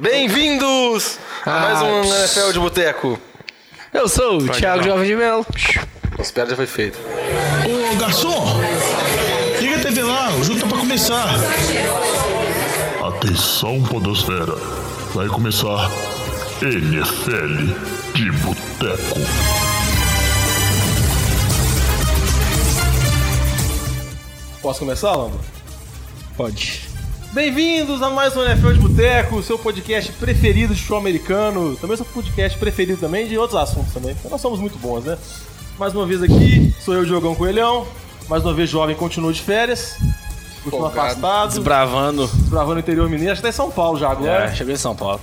Bem-vindos a mais um NFL de Boteco. Eu sou o Thiago Jovem de Melo. Nossa piada já foi feita. Ô garçom, liga a TV lá, o jogo tá pra começar. Atenção, Podosfera. Vai começar NFL de Boteco. Posso começar, Lando? Pode. Bem-vindos a mais um NFL de Boteco, seu podcast preferido de futebol americano. Também seu podcast preferido também de outros assuntos também, porque nós somos muito bons, né? Mais uma vez aqui, sou eu, Diogão Coelhão. Mais uma vez, jovem, continua de férias. Continua Folgado. afastado. Desbravando. Desbravando o interior mineiro. Acho que tá em São Paulo já agora. É, cheguei em São Paulo.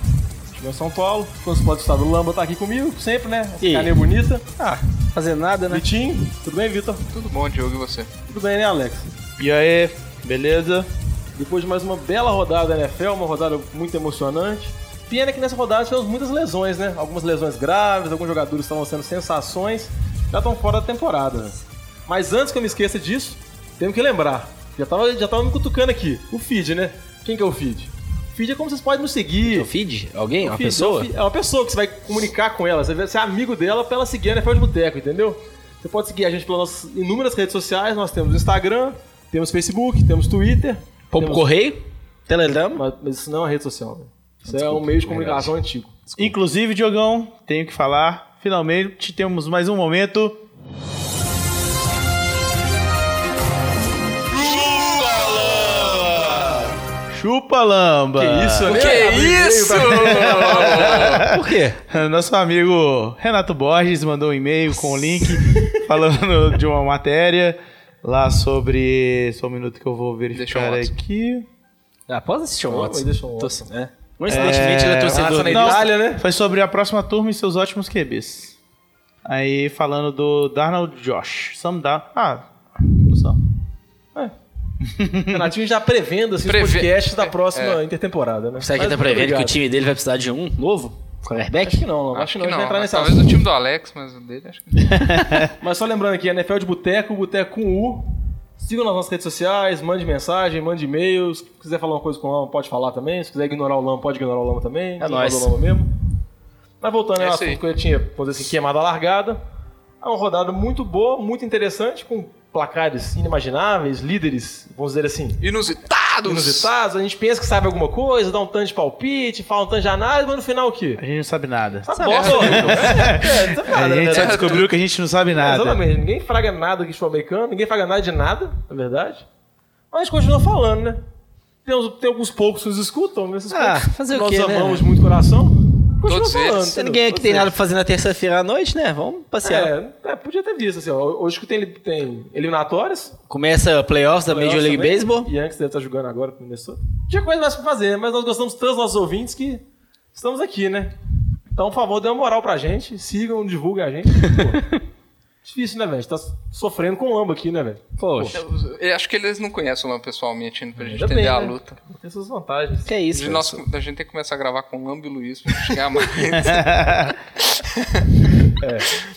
Chegou em São Paulo. Quando pode estar do Lamba tá aqui comigo, sempre, né? Carinha bonita. Ah, fazer nada, né? Vitinho, tudo bem, Vitor? Tudo bom, Diogo, e você? Tudo bem, né, Alex? E aí, beleza? Depois de mais uma bela rodada da NFL, uma rodada muito emocionante. Pena que nessa rodada tivemos muitas lesões, né? Algumas lesões graves, alguns jogadores estavam sendo sensações, já estão fora da temporada. né? Mas antes que eu me esqueça disso, temos que lembrar. Já tava, já tava me cutucando aqui. O feed, né? Quem que é o feed? O feed é como vocês podem nos seguir. O feed? Alguém? O Uma feed pessoa? É, é uma pessoa que você vai comunicar com ela, você vai ser amigo dela pra ela seguir a NFL de Boteco, entendeu? Você pode seguir a gente pelas nossas inúmeras redes sociais, nós temos Instagram, temos Facebook, temos Twitter. Pombo temos- Correio? Telegram? mas, mas isso não é uma rede social, velho. Isso é um meio de comunicação antigo. Inclusive, Diogão, tenho que falar, finalmente temos mais um momento. Chupa Lamba! Que isso, né? Que isso? pra- Por quê? Nosso amigo Renato Borges mandou um e-mail com o link falando de uma matéria lá sobre. Só um minuto que eu vou verificar aqui. Ah, pode assistir o Watson. mas deixa Torce- é. Coincidentemente, ele é torcedor na. Itália, né? Foi sobre a próxima turma e seus ótimos QBs. Aí falando do Darnold Josh. Sam Dar. Ah, não são. Renatinho já prevendo assim, Preve- os podcasts da próxima É. intertemporada, né? Será que Mas tá prevendo que o time dele vai precisar de um novo? Quarterback? Acho que não, não. Acho, que não, a gente vai entrar nesse Talvez o time do Alex, mas o dele acho que não. Mas só lembrando aqui, NFL de Boteco, Boteco com U. Sigam nas nossas redes sociais, mande mensagem, mande e-mails. Se quiser falar uma coisa com o Lama, pode falar também. Se quiser ignorar o Lama, pode ignorar o Lama também. É nóis. Lama mesmo. Mas voltando ao É aí. assunto que eu tinha, vamos dizer assim, queimado a largada. É uma rodada muito boa, muito interessante, com placares inimagináveis, líderes, vamos dizer assim, Inusitados! inusitados. A gente pensa que sabe alguma coisa, dá um tanto de palpite, fala um tanto de análise, mas no final o quê? A gente não sabe nada. Sabe bosta horrível. É, é, não sabe A gente né? só descobriu que a gente não sabe É, nada. Exatamente. Ninguém fraga nada aqui de futebol americano, ninguém fraga nada de nada, na verdade. Mas a gente continua falando, né? Tem, uns- tem alguns poucos que nos escutam, esses Ah, poucos fazer o nós quê, né? amamos de muito coração. Continua Todos falando. eles. Se ninguém aqui tem nada pra fazer na terça-feira à noite, né? Vamos passear. É, é, podia ter visto, assim, ó. Hoje que tem, tem eliminatórias. Começa playoffs da Major League também, Baseball. E antes deve estar jogando agora com o Minnesota. Tinha coisa mais pra fazer, mas nós gostamos tanto dos nossos ouvintes que estamos aqui, né? Então, por favor, dê uma moral pra gente. Sigam, divulguem a gente. Difícil, né, velho? A gente tá sofrendo com lamba aqui, né, velho? Poxa, Eu, eu acho que eles não conhecem o Lambo pessoalmente ainda, pra gente Ainda entender bem, a né? luta. Tem suas vantagens. que é isso, De velho? nós, a gente tem que começar a gravar com o Lambo e o Luiz pra chegar mais.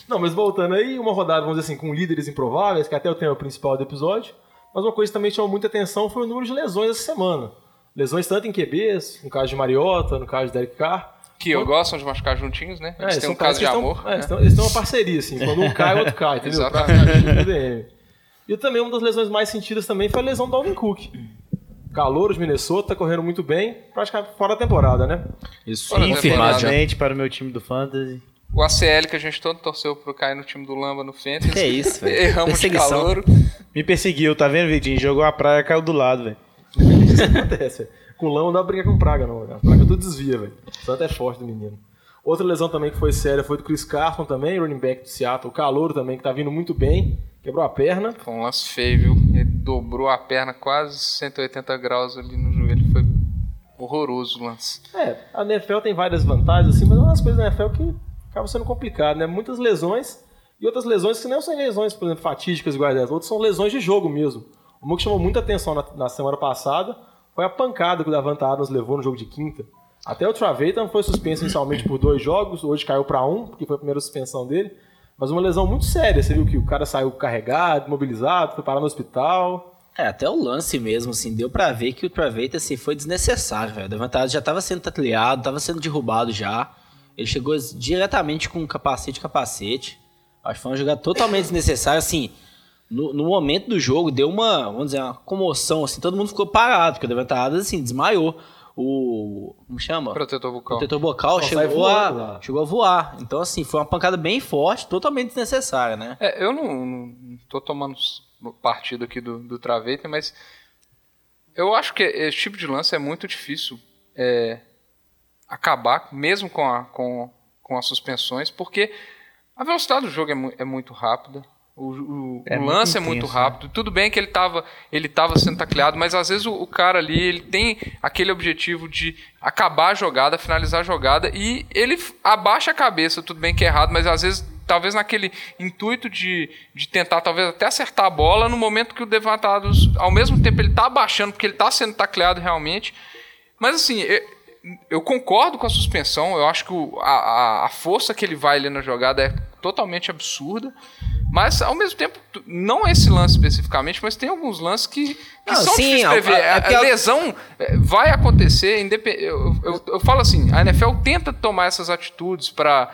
Não, mas voltando aí, uma rodada, vamos dizer assim, com líderes improváveis, que até é o tema principal do episódio. Mas uma coisa que também chamou muita atenção foi o número de lesões essa semana. Lesões tanto em QBs, no caso de Mariota, no caso de Derek Carr. Que eu gostam de machucar juntinhos, né? É, Eles têm são um caso de que amor. Estão, é, né? eles, estão, eles têm uma parceria, assim. Quando um cai, o outro cai, entendeu? Exatamente. DM. E também uma das lesões mais sentidas também foi a lesão do Alvin Cook. Calor de Minnesota, correndo muito bem, praticamente fora da temporada, né? Isso. Infelizmente, para o meu time do Fantasy. O ACL que a gente todo torceu pro cair no time do Lamba no Fantasy. Que é isso, velho. Erramos de calor. Me perseguiu, tá vendo, Vitinho? Jogou a praia, caiu do lado, velho. Isso acontece. velho. Com lama não dá pra brigar com praga, não. A praga tudo desvia, velho. O Santo é forte do menino. Outra lesão também que foi séria foi do Chris Carson também, running back do Seattle. O Calouro também, que tá vindo muito bem. Quebrou a perna. Foi um lance feio, viu? Ele dobrou a perna quase 180 graus ali no joelho. Foi horroroso o lance. É, a NFL tem várias vantagens, assim, mas é uma das coisas da NFL que acaba sendo complicado, né? Muitas lesões e outras lesões que não são lesões, por exemplo, fatídicas iguais dessas. Outras são lesões de jogo mesmo. Uma que chamou muita atenção na, na semana passada foi a pancada que o Davante Adams levou no jogo de quinta. Até o Traveitan foi suspenso inicialmente por dois jogos, hoje caiu para um, porque foi a primeira suspensão dele. Mas uma lesão muito séria. Você viu que o cara saiu carregado, imobilizado, foi parar no hospital. É, até o lance mesmo, assim, deu pra ver que o Travaita, assim, foi desnecessário, velho. O Devantado já tava sendo tatuleado, tava sendo derrubado já. Ele chegou diretamente com capacete capacete. Acho que foi uma jogada totalmente desnecessária, assim. No, no momento do jogo, deu uma, vamos dizer, uma comoção, assim, todo mundo ficou parado, porque o Devantado, assim, desmaiou. O. Como chama? Protetor bucal. Protetor sai chegou voando a, chegou a voar. Então, assim, foi uma pancada bem forte, totalmente desnecessária, né? É, eu não, não, tô tomando partido aqui do, do Traveita, mas eu acho que esse tipo de lance é muito difícil é, acabar, mesmo com, a, com, com as suspensões, porque a velocidade do jogo é, mu- é muito rápida. O, o- É o muito lance é muito né? rápido. Tudo bem que ele estava ele tava sendo tacleado, mas às vezes o, o cara ali ele tem aquele objetivo de acabar a jogada, finalizar a jogada e ele abaixa a cabeça. Tudo bem que é errado, mas às vezes, talvez naquele intuito de, de tentar talvez até acertar a bola, no momento que o Devantados, ao mesmo tempo, ele está abaixando, porque ele está sendo tacleado realmente. Mas assim, eu, concordo com a suspensão. Eu acho que o- a, a- a força que ele vai ali na jogada é totalmente absurda. Mas, ao mesmo tempo, não esse lance especificamente, mas tem alguns lances que, que Não, são sim, difíceis de a- prever. a- A, é a a- lesão é, vai acontecer. independ- Eu, eu, eu falo assim, a NFL tenta tomar essas atitudes para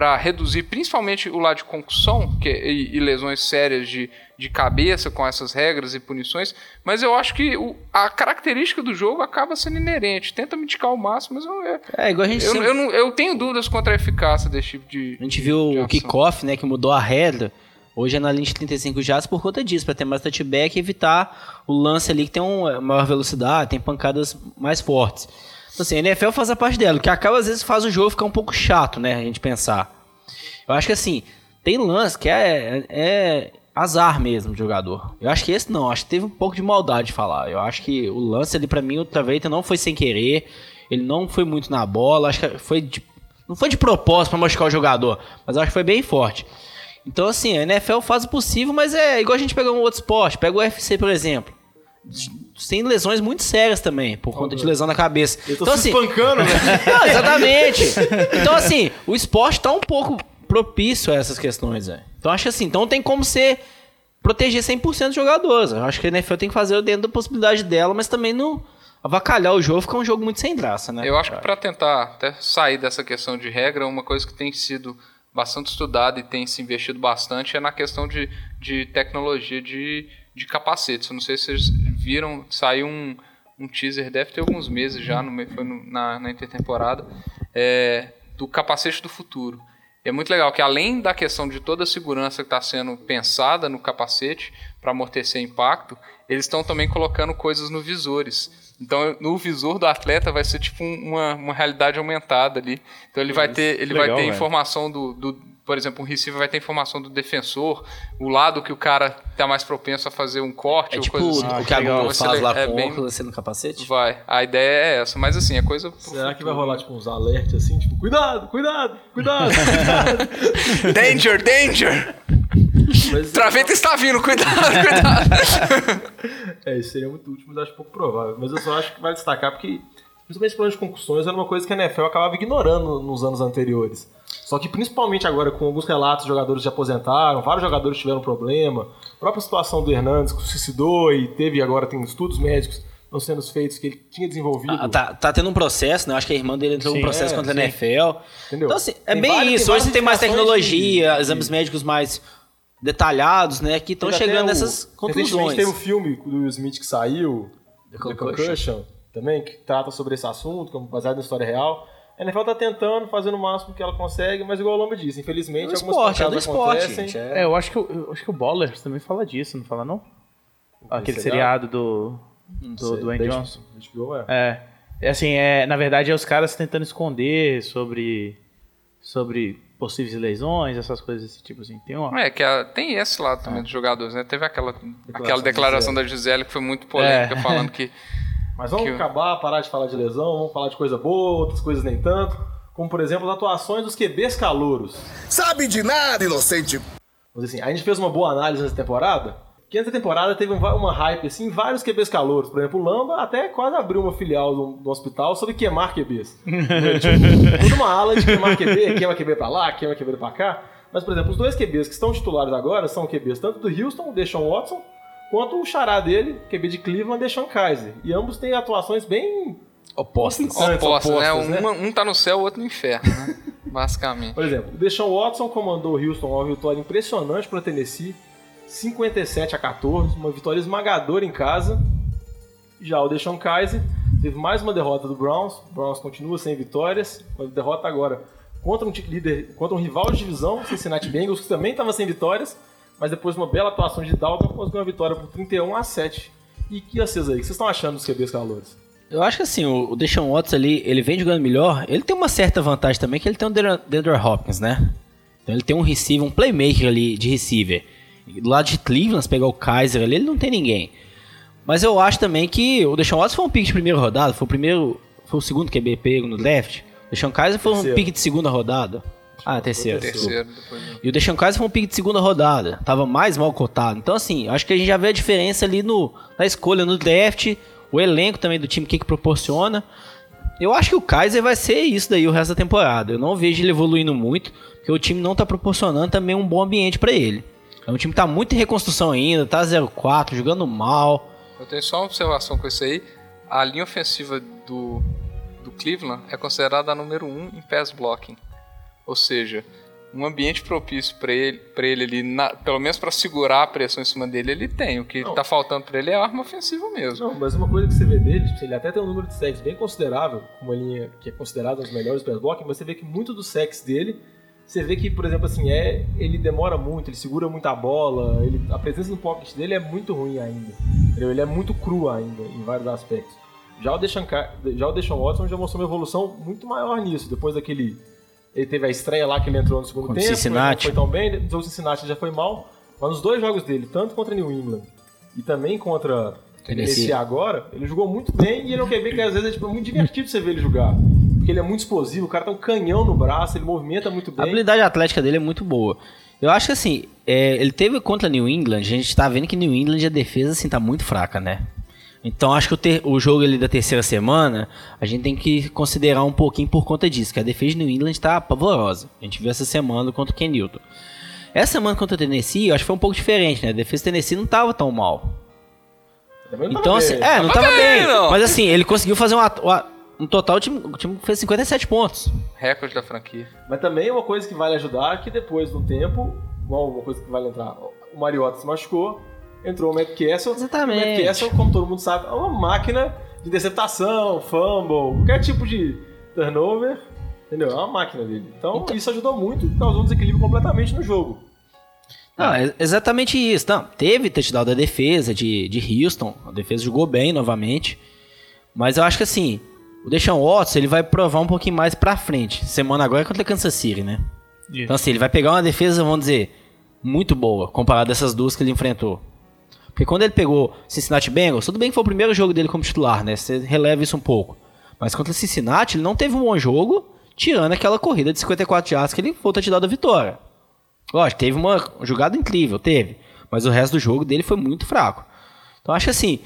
para reduzir principalmente o lado de concussão que, e, e lesões sérias de, de cabeça com essas regras e punições, mas eu acho que o- a característica do jogo acaba sendo inerente. Tenta mitigar ao máximo, mas eu, eu, É, igual a gente eu, sempre- eu não- eu tenho dúvidas quanto à eficácia desse tipo de. A gente de viu o kickoff, né, que mudou a regra. Hoje é na linha de 35 jardas por conta disso, para ter mais touchback e evitar o lance ali que tem uma maior velocidade, tem pancadas mais fortes. Então, assim, a NFL faz a parte dela, o que acaba às vezes faz o jogo ficar um pouco chato, né, a gente pensar. Eu acho que assim, tem lance que é, é azar mesmo de jogador. Eu acho que esse não, acho que teve um pouco de maldade de falar. Eu acho que o lance ali pra mim, o Traveita não foi sem querer, ele não foi muito na bola, acho que foi de, não foi de propósito pra machucar o jogador, mas acho que foi bem forte. Então assim, a NFL faz o possível, mas é igual a gente pegar um outro esporte, pega o UFC, por exemplo. Tem lesões muito sérias também, por conta de lesão na cabeça. Eu tô Então se assim, espancando, né? não, exatamente. Então, assim, o esporte tá um pouco propício a essas questões, velho. Então, acho que assim, então tem como ser proteger 100% dos jogadores. Eu acho que a NFL tem que fazer dentro da possibilidade dela, mas também não avacalhar o jogo, ficar um jogo muito sem graça, né? Eu acho que para tentar até sair dessa questão de regra, uma coisa que tem sido bastante estudada e tem se investido bastante é na questão de, de tecnologia de, de capacetes. Eu não sei se vocês viram, saiu um, um teaser, deve ter alguns meses já, no, foi no- na, na intertemporada, é, do capacete do futuro. E é muito legal que além da questão de toda a segurança que está sendo pensada no capacete para amortecer impacto, eles estão também colocando coisas no visores. Então, no visor do atleta vai ser tipo um- uma, uma realidade aumentada ali. Então, ele vai ter, ele legal, vai ter informação do, do, por exemplo, um receiver vai ter informação do defensor, o lado que o cara está mais propenso a fazer um corte É ou tipo coisa o assim. o que a. Google ser faz lá é com o bem- óculos assim no capacete. Vai. A ideia é essa, mas assim, é coisa. Será que vai rolar, tipo, uns alertas assim, tipo, cuidado, cuidado, cuidado, cuidado. Danger, danger! Mas, Traveta está vindo, cuidado, cuidado! é, isso seria muito útil, mas eu acho pouco provável. Mas eu só acho que vai destacar porque, principalmente de concussões, era uma coisa que a NFL acabava ignorando nos anos anteriores. Só que principalmente agora, com alguns relatos jogadores se aposentaram, vários jogadores tiveram problema, a própria situação do Hernandes que se suicidou e teve agora, tem estudos médicos estão sendo feitos que ele tinha desenvolvido. Ah, tá, tá tendo um processo, né? Acho que a irmã dele entrou Sim, um processo é, contra a sim. NFL. Entendeu? Então, assim, é Tem bem várias- isso. tem Hoje você tem mais tecnologia, de- exames médicos mais detalhados, né? Que estão chegando o- nessas Recentemente conclusões. teve um filme do Will Smith que saiu, The The Concussion. Concussion, também, que trata sobre esse assunto, que é baseado na história real. A NFL tá tentando, fazendo o máximo que ela consegue, mas igual o Lomba disse, infelizmente É do algumas esporte, é do esporte, gente. É, eu acho que, o- eu acho que o Ballers também fala disso, não fala não? Aquele seriado? do, do Dwayne desde- Johnson. HBO, é. É. É assim, é, na verdade é os caras tentando esconder sobre, sobre possíveis lesões, essas coisas desse tipo assim. Tem uma... É, que a- tem esse lado também dos jogadores, né? Teve aquela aquela da declaração da Gisele que foi muito polêmica, É. falando que. Mas vamos Que- acabar, parar de falar de lesão, vamos falar de coisa boa, outras coisas nem tanto. Como, por exemplo, as atuações dos QBs calouros. Sabe de nada, inocente. Dizer assim, a gente fez uma boa análise nessa temporada, que antes da temporada teve um- uma hype, assim, em vários QBs calouros. Por exemplo, o Lamba até quase abriu uma filial do, do hospital sobre queimar QBs. tipo, toda uma ala de queimar QB, queima QB pra lá, queima QB pra cá. Mas, por exemplo, os dois QBs que estão titulares agora são QBs tanto do Houston, o Deshaun Watson, quanto o xará dele, QB de Cleveland, Deshaun Kaiser. E ambos têm atuações bem Opostos. conflitantes, Opostos, né? opostas, né? Um, um tá no céu, o outro no inferno, né? Basicamente. Por exemplo, o Deshaun Watson comandou o Houston a uma vitória impressionante para Tennessee, 57 a 14, uma vitória esmagadora em casa. Já o Deshaun Kaiser teve mais uma derrota do Browns. O Browns continua sem vitórias, uma derrota agora contra um, líder, contra um rival de divisão, Cincinnati Bengals, que também estava sem vitórias, mas depois de uma bela atuação de Dalton, conseguiu uma vitória por 31 a 7. E que vocês aí? O que vocês estão achando dos QBs calores? Eu acho que assim, o Deshaun Watson ali, ele vem jogando melhor. Ele tem uma certa vantagem também, que ele tem o Deandre Hopkins, né? Então ele tem um receiver, um playmaker ali de receiver. Do lado de Cleveland, se pegar o Kaiser ali, ele não tem ninguém. Mas eu acho também que o Deshaun Watson foi um pick de primeira rodada, foi o primeiro, foi o segundo QB pego no draft. O Deshaun Kaiser foi um pick de segunda rodada. Ah, terceiro. Terceiro, depois E o Deshaun Kaiser foi um pick de segunda rodada. Tava mais mal cotado. Então, assim, acho que a gente já vê a diferença ali no, na escolha, no draft. O elenco também do time, o que, que proporciona. Eu acho que o Kaiser vai ser isso daí o resto da temporada. Eu não vejo ele evoluindo muito, porque o time não tá proporcionando também um bom ambiente pra ele. É um time que tá muito em reconstrução ainda, tá 0-4, jogando mal. Eu tenho só uma observação com isso aí. A linha ofensiva do, do Cleveland é considerada a número 1 um em pass blocking. Ou seja, um ambiente propício para ele, pra ele ali, na- pelo menos para segurar a pressão em cima dele, ele tem. O que Não. tá faltando para ele é arma ofensiva mesmo. Não, mas uma coisa que você vê dele, tipo, ele até tem um número de sacks bem considerável, uma linha que é considerada as melhores pass blocking, mas você vê que muito dos sacks dele, você vê que, por exemplo, assim, é, ele demora muito, ele segura muito a bola, ele, a presença no pocket dele é muito ruim ainda. entendeu? Ele é muito cru ainda, em vários aspectos. Já o Deshaun, já o Deshaun Watson já mostrou uma evolução muito maior nisso, depois daquele... Ele teve a estreia lá que ele entrou no segundo Contra tempo, Cincinnati. não foi tão bem, jogo Cincinnati já foi mal, mas nos dois jogos dele, tanto contra New England e também contra Tennessee. esse agora, ele jogou muito bem e ele é um QB que às vezes é tipo, muito divertido você ver ele jogar. Porque ele é muito explosivo, o cara tem um canhão no braço, ele movimenta muito A bem. habilidade atlética dele é muito boa. Eu acho que assim, é, ele teve contra New England, a gente tá vendo que New England a defesa assim tá muito fraca, né? Então acho que o, ter- o jogo ali da terceira semana, a gente tem que considerar um pouquinho por conta disso, que a defesa de New England tá pavorosa. A gente viu essa semana contra o Ken Newton. Essa semana contra o Tennessee, eu acho que foi um pouco diferente, né? A defesa do Tennessee não tava tão mal. Também não Então, tava assim, bem. é, não Tava tava bem, não. Mas assim, ele conseguiu fazer um, uma- um total, o time, o time fez 57 pontos. Recorde da franquia. Mas também uma coisa que vale ajudar é que depois de um tempo, igual uma coisa que vale entrar, o Mariota se machucou, entrou o Matt Castle. Exatamente. O Matt Castle, como todo mundo sabe, é uma máquina de interceptação, fumble, qualquer tipo de turnover, entendeu? É uma máquina dele. Então, isso ajudou muito, causou um desequilíbrio completamente no jogo. Não, é exatamente isso. Não, teve touchdown da defesa de, de Houston. A defesa jogou bem novamente. Mas eu acho que assim, o Deshaun Watson ele vai provar um pouquinho mais pra frente. Semana agora é contra Kansas City, né? Isso. Então assim, ele vai pegar uma defesa, vamos dizer, muito boa, comparado a essas duas que ele enfrentou. Porque quando ele pegou Cincinnati Bengals, tudo bem que foi o primeiro jogo dele como titular, né? Você releva isso um pouco. Mas contra Cincinnati, ele não teve um bom jogo, tirando aquela corrida de 54 yards que ele foi o touchdown da vitória. Lógico, teve uma jogada incrível, teve. Mas o resto do jogo dele foi muito fraco. Então acho que assim,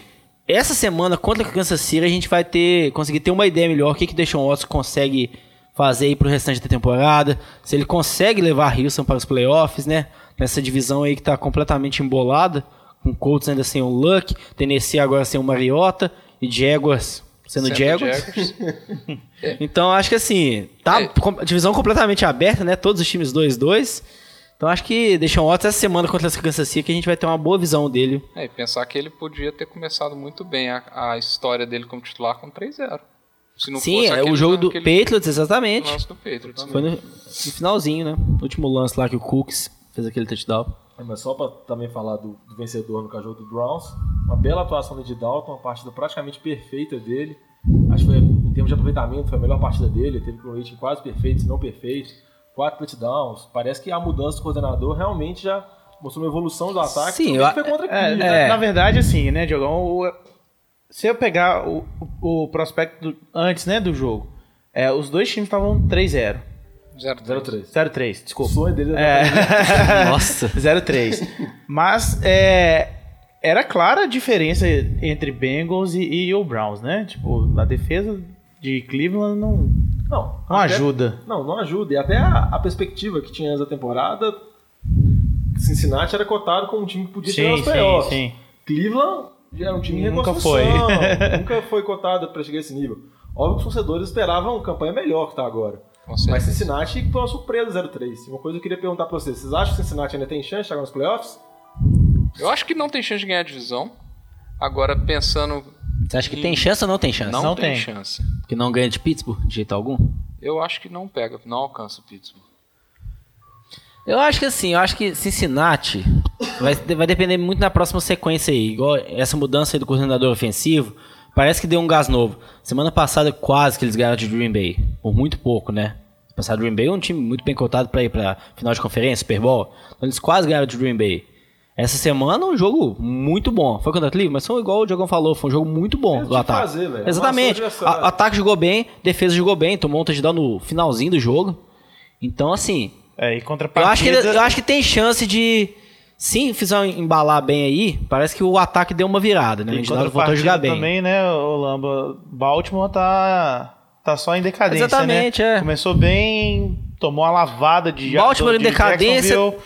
essa semana contra a Kansas City a gente vai ter conseguir ter uma ideia melhor o que que Deshaun Watson consegue fazer aí pro restante da temporada, se ele consegue levar Houston para os playoffs, né? Nessa divisão aí que tá completamente embolada, com o Colts ainda sem o Luck, Tennessee agora sem o Mariota e Jaguars sendo Sendo Jaguars. Jaguars. Então acho que assim, tá É. com- a divisão completamente aberta, né? Todos os times 2-2. Então acho que deixam Watson essa semana contra essa Kansas City que a gente vai ter uma boa visão dele. É, e pensar que ele podia ter começado muito bem a, a história dele como titular com 3-0. Se não Sim, é o jogo do Patriots, exatamente. lance do Patriots. Foi no, no finalzinho, né? No último lance lá que o Cooks fez aquele touchdown. É, Mas só pra também falar do, do vencedor no caso do Browns, uma bela atuação Andy Dalton, uma partida praticamente perfeita dele. Acho que foi, em termos de aproveitamento, foi a melhor partida dele. Ele teve um rating quase perfeito, se não perfeito. Quatro touchdowns. Parece que a mudança do coordenador realmente já mostrou uma evolução do ataque. Sim, eu- foi contra É, Cleveland. na- Na verdade, assim, né, Diogão? o- se eu pegar o, o, o prospecto do- antes né, do jogo, é, os dois times estavam 3-0. 0-3. 0-3. 0-3, O desculpa. sonho dele É. Nossa. 0-3. Mas é, era clara a diferença entre Bengals e, e o Browns, né? Tipo, a defesa de Cleveland não, Não, não até- ajuda. Não, não ajuda. E até a, a perspectiva que tinha antes da temporada, Cincinnati era cotado como um time que podia Sim, aos sim, playoffs. sim. Cleveland já era um time em Nunca reconstrução, foi. nunca foi cotado para chegar a esse nível. Óbvio que os torcedores esperavam uma campanha melhor que tá agora. Com Mas. Cincinnati foi uma surpresa 0-3. Uma coisa que eu queria perguntar pra vocês. Vocês acham que Cincinnati ainda tem chance de chegar nos playoffs? Eu acho que não tem chance de ganhar a divisão. Agora, pensando. Você acha que tem chance ou não tem chance? Não, Não tem, tem. chance. Que não ganha de Pittsburgh, de jeito algum? Eu acho que não pega, não alcança o Pittsburgh. Eu acho que assim, eu acho que Cincinnati vai, vai depender muito da próxima sequência aí. Igual essa mudança aí do coordenador ofensivo, parece que deu um gás novo. Semana passada quase que eles ganharam de Green Bay, por muito pouco, né? Passado Green Bay é um time muito bem cotado para ir para final de conferência, Super Bowl. Então eles quase ganharam de Green Bay. Essa semana um jogo muito bom. Foi contra a Cleveland, mas foi igual o Diogão falou, foi um jogo muito bom Eles do ataque. que fazer, velho. Exatamente. O ataque jogou bem, defesa jogou bem, tomou um touchdown no finalzinho do jogo. Então assim, É, e eu contrapartida... acho, que, eu acho que tem chance de. Se fizer um embalar bem aí, parece que o ataque deu uma virada, né? O Em Indianapolis voltou a jogar bem. também, né, o Lamba? Baltimore tá, tá só em decadência, Exatamente, né? é. Começou bem, tomou uma lavada de... Baltimore em de decadência. Jacksonville,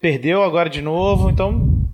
Perdeu agora de novo, então...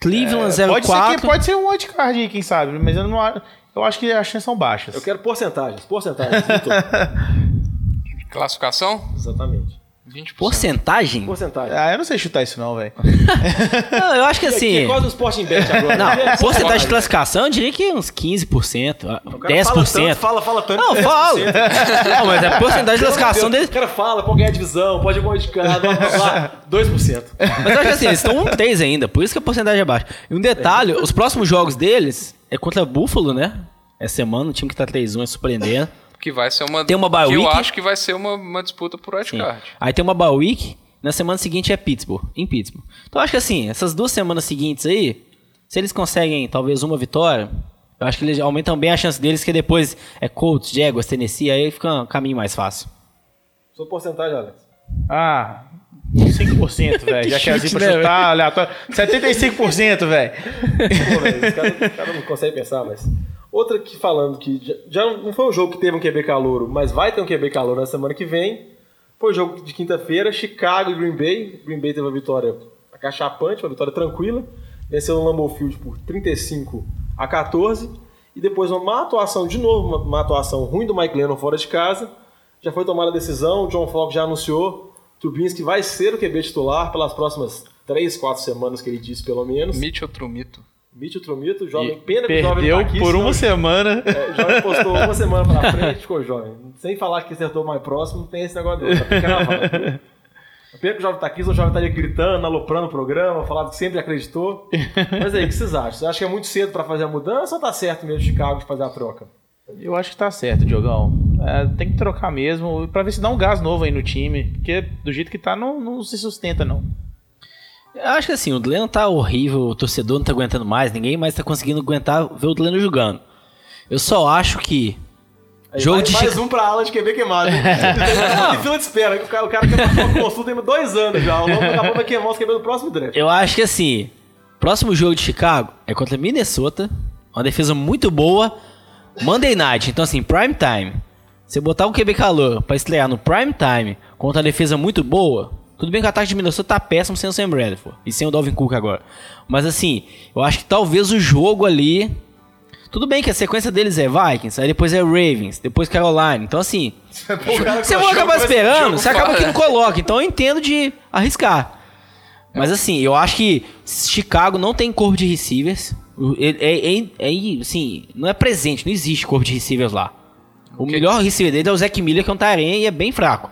Cleveland é, pode, ser 04. que, pode ser um wildcard aí, quem sabe, mas eu, não, a- eu acho que as chances são baixas. Eu quero porcentagens. Porcentagens. Classificação? Exatamente. 20%. Porcentagem? Porcentagem. Ah, eu não sei chutar isso não, velho. Eu acho que Que assim. é quase o Sporting Bet agora. Não, É, porcentagem de classificação, eu diria que uns 15%, ah, O cara Fala, 10%. tanto, fala, fala tanto. Não, é. 10%. Não, mas a porcentagem de classificação O deles. cara fala, pode ganhar divisão, pode ganhar de casa, blá, blá, blá, 2%. Mas eu acho que assim, eles estão 1-3 ainda, por isso que a porcentagem é baixa. E um detalhe, os próximos jogos deles é contra Buffalo, né? Essa semana, o time que tá 3-1 é surpreendendo. Que vai ser uma. Tem uma bye que eu acho que vai ser uma, uma disputa por wildcard. Aí tem uma bye week, na semana seguinte é Pittsburgh, em Pittsburgh. Então eu acho que assim, essas duas semanas seguintes aí, se eles conseguem talvez uma vitória, eu acho que eles aumentam bem a chance deles, que depois é Colts, Jaguars, Tennessee, aí fica um caminho mais fácil. Sua porcentagem, Alex. Ah, 5%, velho. Já que chute, pra né, chutar, aleatório. 75%, velho. Velho, esse cara, não consegue pensar, mas. Outra que falando que já, não foi um jogo que teve um QB calouro, mas vai ter um QB calouro na semana que vem. Foi o jogo de quinta-feira, Chicago e Green Bay. Green Bay teve uma vitória acachapante, uma vitória tranquila. Venceu no Lambeau Field por 35 a 14. E depois uma má atuação, de novo, uma, uma atuação ruim do Mike Lennon fora de casa. Já foi tomada a decisão, o John Falk já anunciou. Trubisky vai ser o QB titular pelas próximas 3, 4 semanas que ele disse, pelo menos. Mitchell Trumito. Mitchell Trumito, jovem, pena que o jovem tá aqui, por senão- uma semana. É, o jovem postou uma semana pra frente, ficou jovem. Sem falar que acertou mais próximo, tem esse negócio dele. Tá. Pena que o jovem tá aqui, o jovem estaria gritando, aloprando o programa, falando que sempre acreditou. Mas aí, o que vocês acham? Você acha que é muito cedo pra fazer a mudança ou tá certo mesmo Chicago de fazer a troca? Eu acho que tá certo, Diogão. É, tem que trocar mesmo, pra ver se dá um gás novo aí no time. Porque do jeito que tá, não, não se sustenta, não. Eu acho que assim, o Dleno tá horrível, o torcedor não tá aguentando mais, ninguém mais tá conseguindo aguentar ver o Dleno jogando. Eu só acho que. Aí Jogo mais, de mais um pra ala de QB queimado. Tem fila de espera. O cara, o cara quer passar uma consulta tem dois anos já. O Lombo acabou vai queimar os QB do próximo draft. Eu acho que assim, próximo jogo de Chicago é contra Minnesota, uma defesa muito boa, Monday Night, então assim, prime time. Você botar o QB calor pra estrear no prime time contra uma defesa muito boa, tudo bem que o ataque de Minnesota tá péssimo sem o Sam Bradford e sem o Dalvin Cook agora. Mas assim, eu acho que talvez o jogo ali tudo bem que a sequência deles é Vikings, aí depois é Ravens, depois Carolina. Então, assim, você vai acabar esperando, você acaba que não coloca. Então eu entendo de arriscar. Mas assim, eu acho que Chicago não tem corpo de receivers. É, é, é- é- assim, não é presente, não existe corpo de receivers lá. O melhor receiver deles é o Zac Miller, que é um Taren e é bem fraco.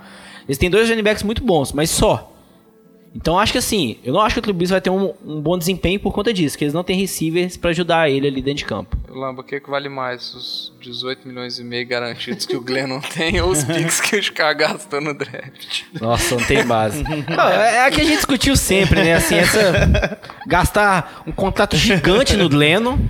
Eles têm dois running backs muito bons, mas só. Então acho que assim, eu não acho que o Trubisky vai ter um, um bom desempenho por conta disso, que eles não têm receivers pra ajudar ele ali dentro de campo. Lamba, o que, que vale mais? Os 18 milhões e meio garantidos que o Glenn não tem ou os picks que o Chicago gastou no draft? Nossa, não tem base. Não, é é a que a gente discutiu sempre, né? Assim, essa. Gastar um contrato gigante no Dleno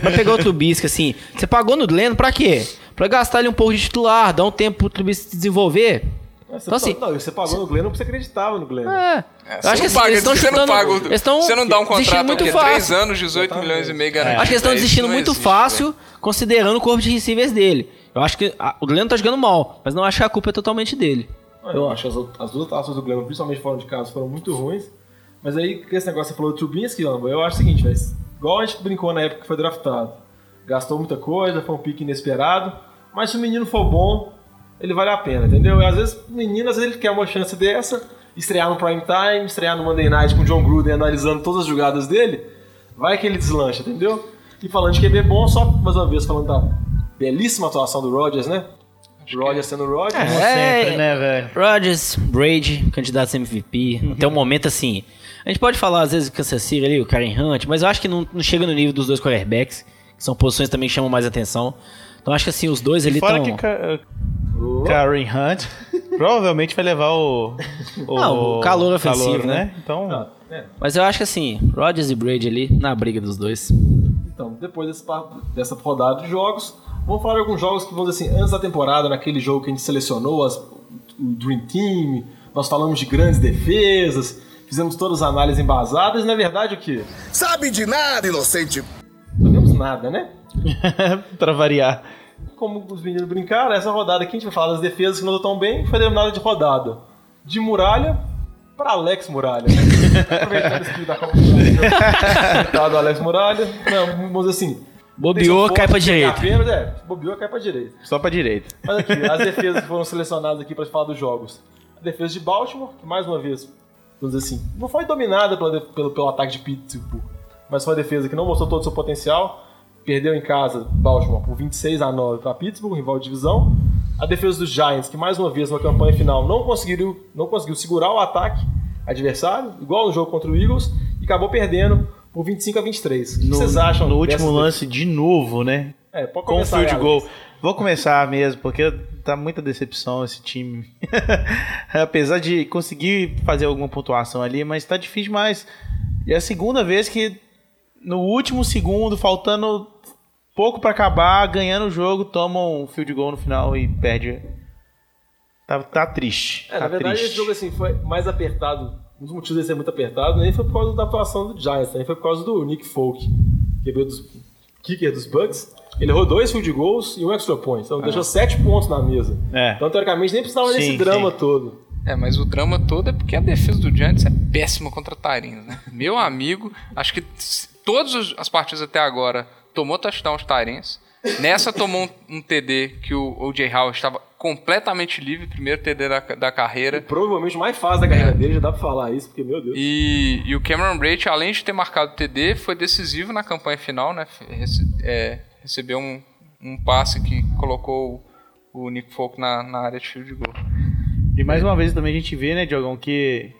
pra pegar o Trubisky, assim. Você pagou no Dleno pra quê? Pra gastar ele um pouco de titular, dar um tempo pro Trubisky se desenvolver. Você, Então, assim, não, você pagou no Glenn porque você acreditava no Glenn. É. É, Eu acho que assim, paga, eles estão você não chutando. paga o- eles estão Você não dá um contrato muito aqui, fácil. 3 anos, 18 milhões e meio garantidos. Acho que eles estão É, desistindo não muito existe, fácil, considerando o corpo de receivers dele. Eu acho que a- o Dleno tá jogando mal, mas não acho que a culpa é totalmente dele. Eu acho que as, as duas atuações do Glenn, principalmente fora de casa, foram muito ruins. Mas aí, esse negócio que você falou do Trubisky, ó, eu acho o seguinte, velho. Igual a gente brincou na época que foi draftado. Gastou muita coisa, foi um pique inesperado. Mas se o menino for bom, ele vale a pena, entendeu? E às vezes o menino, às vezes ele quer uma chance dessa, estrear no prime time, estrear no Monday Night com o John Gruden analisando todas as jogadas dele, vai que ele deslancha, entendeu? E falando de QB bom, só mais uma vez falando da belíssima atuação do Rodgers, né? Rodgers sendo Rodgers. Como É, sempre, né, velho? Rodgers, Brady, candidato a MVP. Até um momento assim. A gente pode falar às vezes do Kansas City ali, o Karen Hunt, mas eu acho que não, não chega no nível dos dois quarterbacks, que são posições também que chamam mais atenção. Então acho que assim, os dois ali Fora estão. que Ka- Karen Hunt provavelmente vai levar o, o, Ah, o calor ofensivo, né? Então, Ah, é. Mas eu acho que assim, Rodgers e Brady ali na briga dos dois. Então, depois desse dessa rodada de jogos, vamos falar de alguns jogos que, vamos dizer assim, antes da temporada, naquele jogo que a gente selecionou, as- o Dream Team, nós falamos de grandes defesas, fizemos todas as análises embasadas, e na verdade o que? Sabe de nada, inocente. Não temos nada, né? pra variar. Como os meninos brincaram, essa rodada aqui a gente vai falar das defesas que não estão tão bem, foi denominada de rodada de muralha para Alex Muralha. Aproveitando esse da Copa. Coitado do Alex Muralha. Não, vamos dizer assim. Bobeou, cai pra direita. apenas, é, bobeou, cai pra direita. Só pra direita. Mas aqui, as defesas que foram selecionadas aqui para falar dos jogos. A defesa de Baltimore, que mais uma vez, vamos dizer assim, não foi dominada pela pelo, pelo ataque de Pittsburgh, mas foi uma defesa que não mostrou todo o seu potencial. Perdeu em casa Baltimore por 26 a 9 para Pittsburgh, rival de divisão. A defesa dos Giants, que mais uma vez na campanha final não conseguiu, não conseguiu segurar o ataque adversário, igual no jogo contra o Eagles, e acabou perdendo por 25 a 23. O que No, vocês acham? No último lance, de novo, né? É, pode Com o começar, field Alex. goal. Vou começar mesmo, porque tá muita decepção esse time. Apesar de conseguir fazer alguma pontuação ali, mas tá difícil demais. E é a segunda vez que no último segundo, faltando pouco pra acabar, ganhando o jogo, toma um field goal no final e perde. Tá, tá triste. É, tá na verdade, triste. esse jogo assim, foi mais apertado. Um dos motivos de ser muito apertado nem foi por causa da atuação do Giants, nem foi por causa do Nick Folk, que veio dos kicker dos Bucks. Ele errou dois field goals e um extra point. Então deixou sete pontos na mesa. É. Então, teoricamente, nem precisava Sim, desse drama sim. todo. É, mas o drama todo é porque a defesa do Giants é péssima contra Tyrins, né? Meu amigo, acho que todas os- as partidas até agora tomou touchdown de Tyrins. Nessa tomou um, um TD que o O.J. Howard estava completamente livre, primeiro TD da, da carreira. Provavelmente o mais fácil da carreira dele, já dá pra falar isso, porque, meu Deus. E, e o Cameron Braid, além de ter marcado TD, foi decisivo na campanha final, né? Rece- é, recebeu um, um passe que colocou o Nick Folk na, na área de field goal. E mais uma vez também a gente vê, né, Diogão, que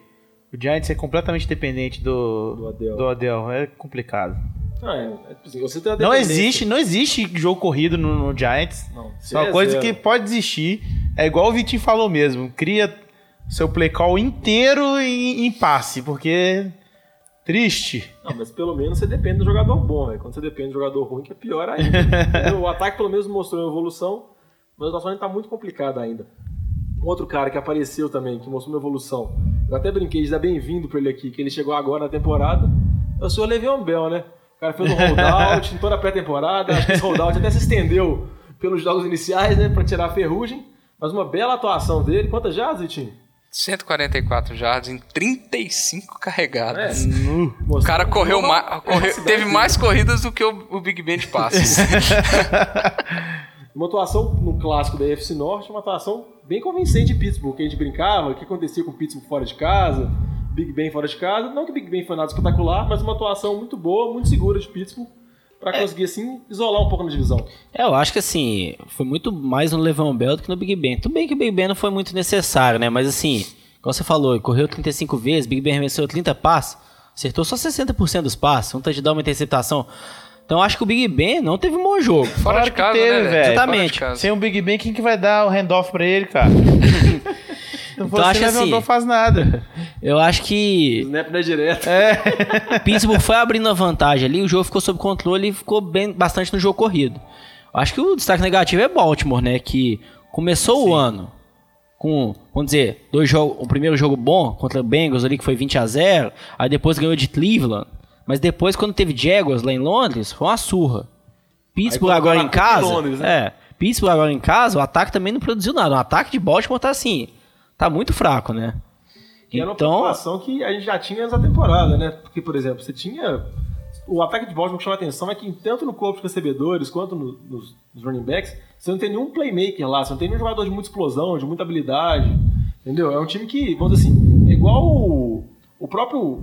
o Giants é completamente dependente do, Do Adele. do Adele. É complicado. Ah, é, é, assim, você tem Não existe, não existe jogo corrido no, no Giants. Não, é uma coisa zero. que pode existir. É igual o Vitinho falou mesmo. Cria seu play call inteiro em, em passe, porque triste. Não, mas pelo menos você depende do jogador bom, velho. Quando você depende do jogador ruim, que é pior ainda. O ataque pelo menos mostrou uma evolução, mas a situação ainda tá muito complicada ainda. Um outro cara que apareceu também, que mostrou uma evolução. Eu até brinquei de dar bem-vindo pra ele aqui, que ele chegou agora na temporada. É o senhor Le'Veon Bell, né? O cara fez um holdout em toda a pré-temporada. Acho que esse holdout até se estendeu pelos jogos iniciais, né? Pra tirar a ferrugem. Mas uma bela atuação dele. Quantas já, Vitinho? 144 jardas em 35 carregadas. É. O cara correu mais. teve mais corridas do que o, o Big Ben de passes. Uma atuação no clássico da AFC Norte, uma atuação bem convincente de Pittsburgh, que a gente brincava, o que acontecia com o Pittsburgh fora de casa, Big Ben fora de casa. Não que o Big Ben foi nada espetacular, mas uma atuação muito boa, muito segura de Pittsburgh, para conseguir assim isolar um pouco na divisão. É, eu acho que assim, foi muito mais no Levan Bell do que no Big Ben. Tudo bem que o Big Ben não foi muito necessário, né? Mas assim, como você falou, ele correu 35 vezes, Big Ben arremessou 30 passes, acertou só 60% dos passes, um touchdown, uma interceptação. Então acho que o Big Ben não teve um bom jogo. Fora Claro de que casa, teve, né, velho. Fora de Exatamente. Sem o Big Ben, quem que vai dar o handoff pra ele, cara? Não Então, acho assim- não faz nada. Eu acho que Snap não é direto. Pittsburgh foi abrindo a vantagem ali, o jogo ficou sob controle e ficou bem, bastante no jogo corrido. Eu acho que o destaque negativo é Baltimore, né? Que começou o ano com, vamos dizer, dois jogos, o primeiro jogo bom contra o Bengals ali que foi 20 a 0, aí depois ganhou de Cleveland, mas depois quando teve Jaguars lá em Londres, foi uma surra. Pittsburgh agora em casa, Londres, né? é, Pittsburgh agora em casa, o ataque também não produziu nada. O ataque de Baltimore tá assim, tá muito fraco, né? Que era uma Então, preocupação que a gente já tinha antes da temporada, né? Porque, por exemplo, você tinha. O ataque de Baltimore que chama a atenção é que, tanto no corpo de recebedores quanto no- nos, nos running backs, você não tem nenhum playmaker lá, você não tem nenhum jogador de muita explosão, de muita habilidade. Entendeu? É um time que, vamos dizer assim, é igual o, o próprio.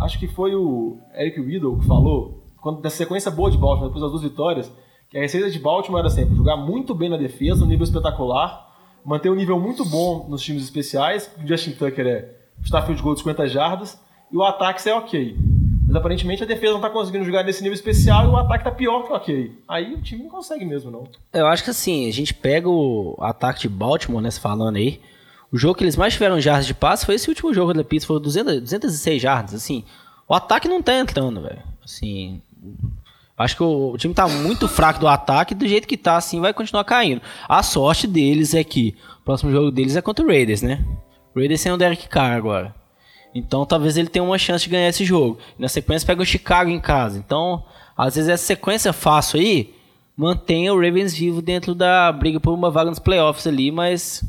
Acho que foi o Eric Weedle que falou, quando da sequência boa de Baltimore, depois das duas vitórias, que a receita de Baltimore era sempre jogar muito bem na defesa, um nível espetacular, manter um nível muito bom nos times especiais. O Justin Tucker é chutar field goal de 50 jardas e o ataque ser ok. Mas aparentemente a defesa não tá conseguindo jogar nesse nível especial e o ataque tá pior que o ok. Aí o time não consegue mesmo, não. Eu acho que assim, a gente pega o ataque de Baltimore, né, falando aí. O jogo que eles mais tiveram jardas de passe foi esse último jogo da Pitts, foi 200, 206 jardas, assim. O ataque não tá entrando, velho. Assim, acho que o, o time tá muito fraco do ataque, do jeito que tá, assim, vai continuar caindo. A sorte deles é que o próximo jogo deles é contra o Raiders, né? O Raiders sem o Derek Carr agora. Então talvez ele tenha uma chance de ganhar esse jogo. Na sequência pega o Chicago em casa. Então, às vezes essa sequência fácil aí mantém o Ravens vivo dentro da briga por uma vaga nos playoffs ali, mas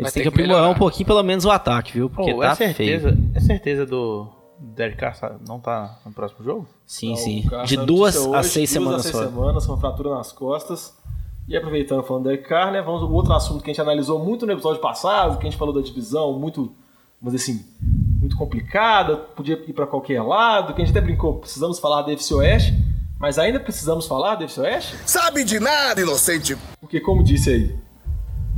eles têm que que aprimorar melhorar. um pouquinho pelo menos o ataque, viu? Porque Pô, tá é certeza, feio. é certeza do Derek Carr sa- não tá no próximo jogo? Sim, Então, sim. De duas notícia a hoje, seis duas semanas a seis só. semanas, uma fratura nas costas. E aproveitando falando da Derek Carr, né, vamos ao outro assunto que a gente analisou muito no episódio passado, que a gente falou da divisão, muito, vamos dizer assim, muito complicada, podia ir para qualquer lado, que a gente até brincou, precisamos falar da FC Oeste, mas ainda precisamos falar da FC Oeste? Sabe de nada, inocente. Porque, como disse aí,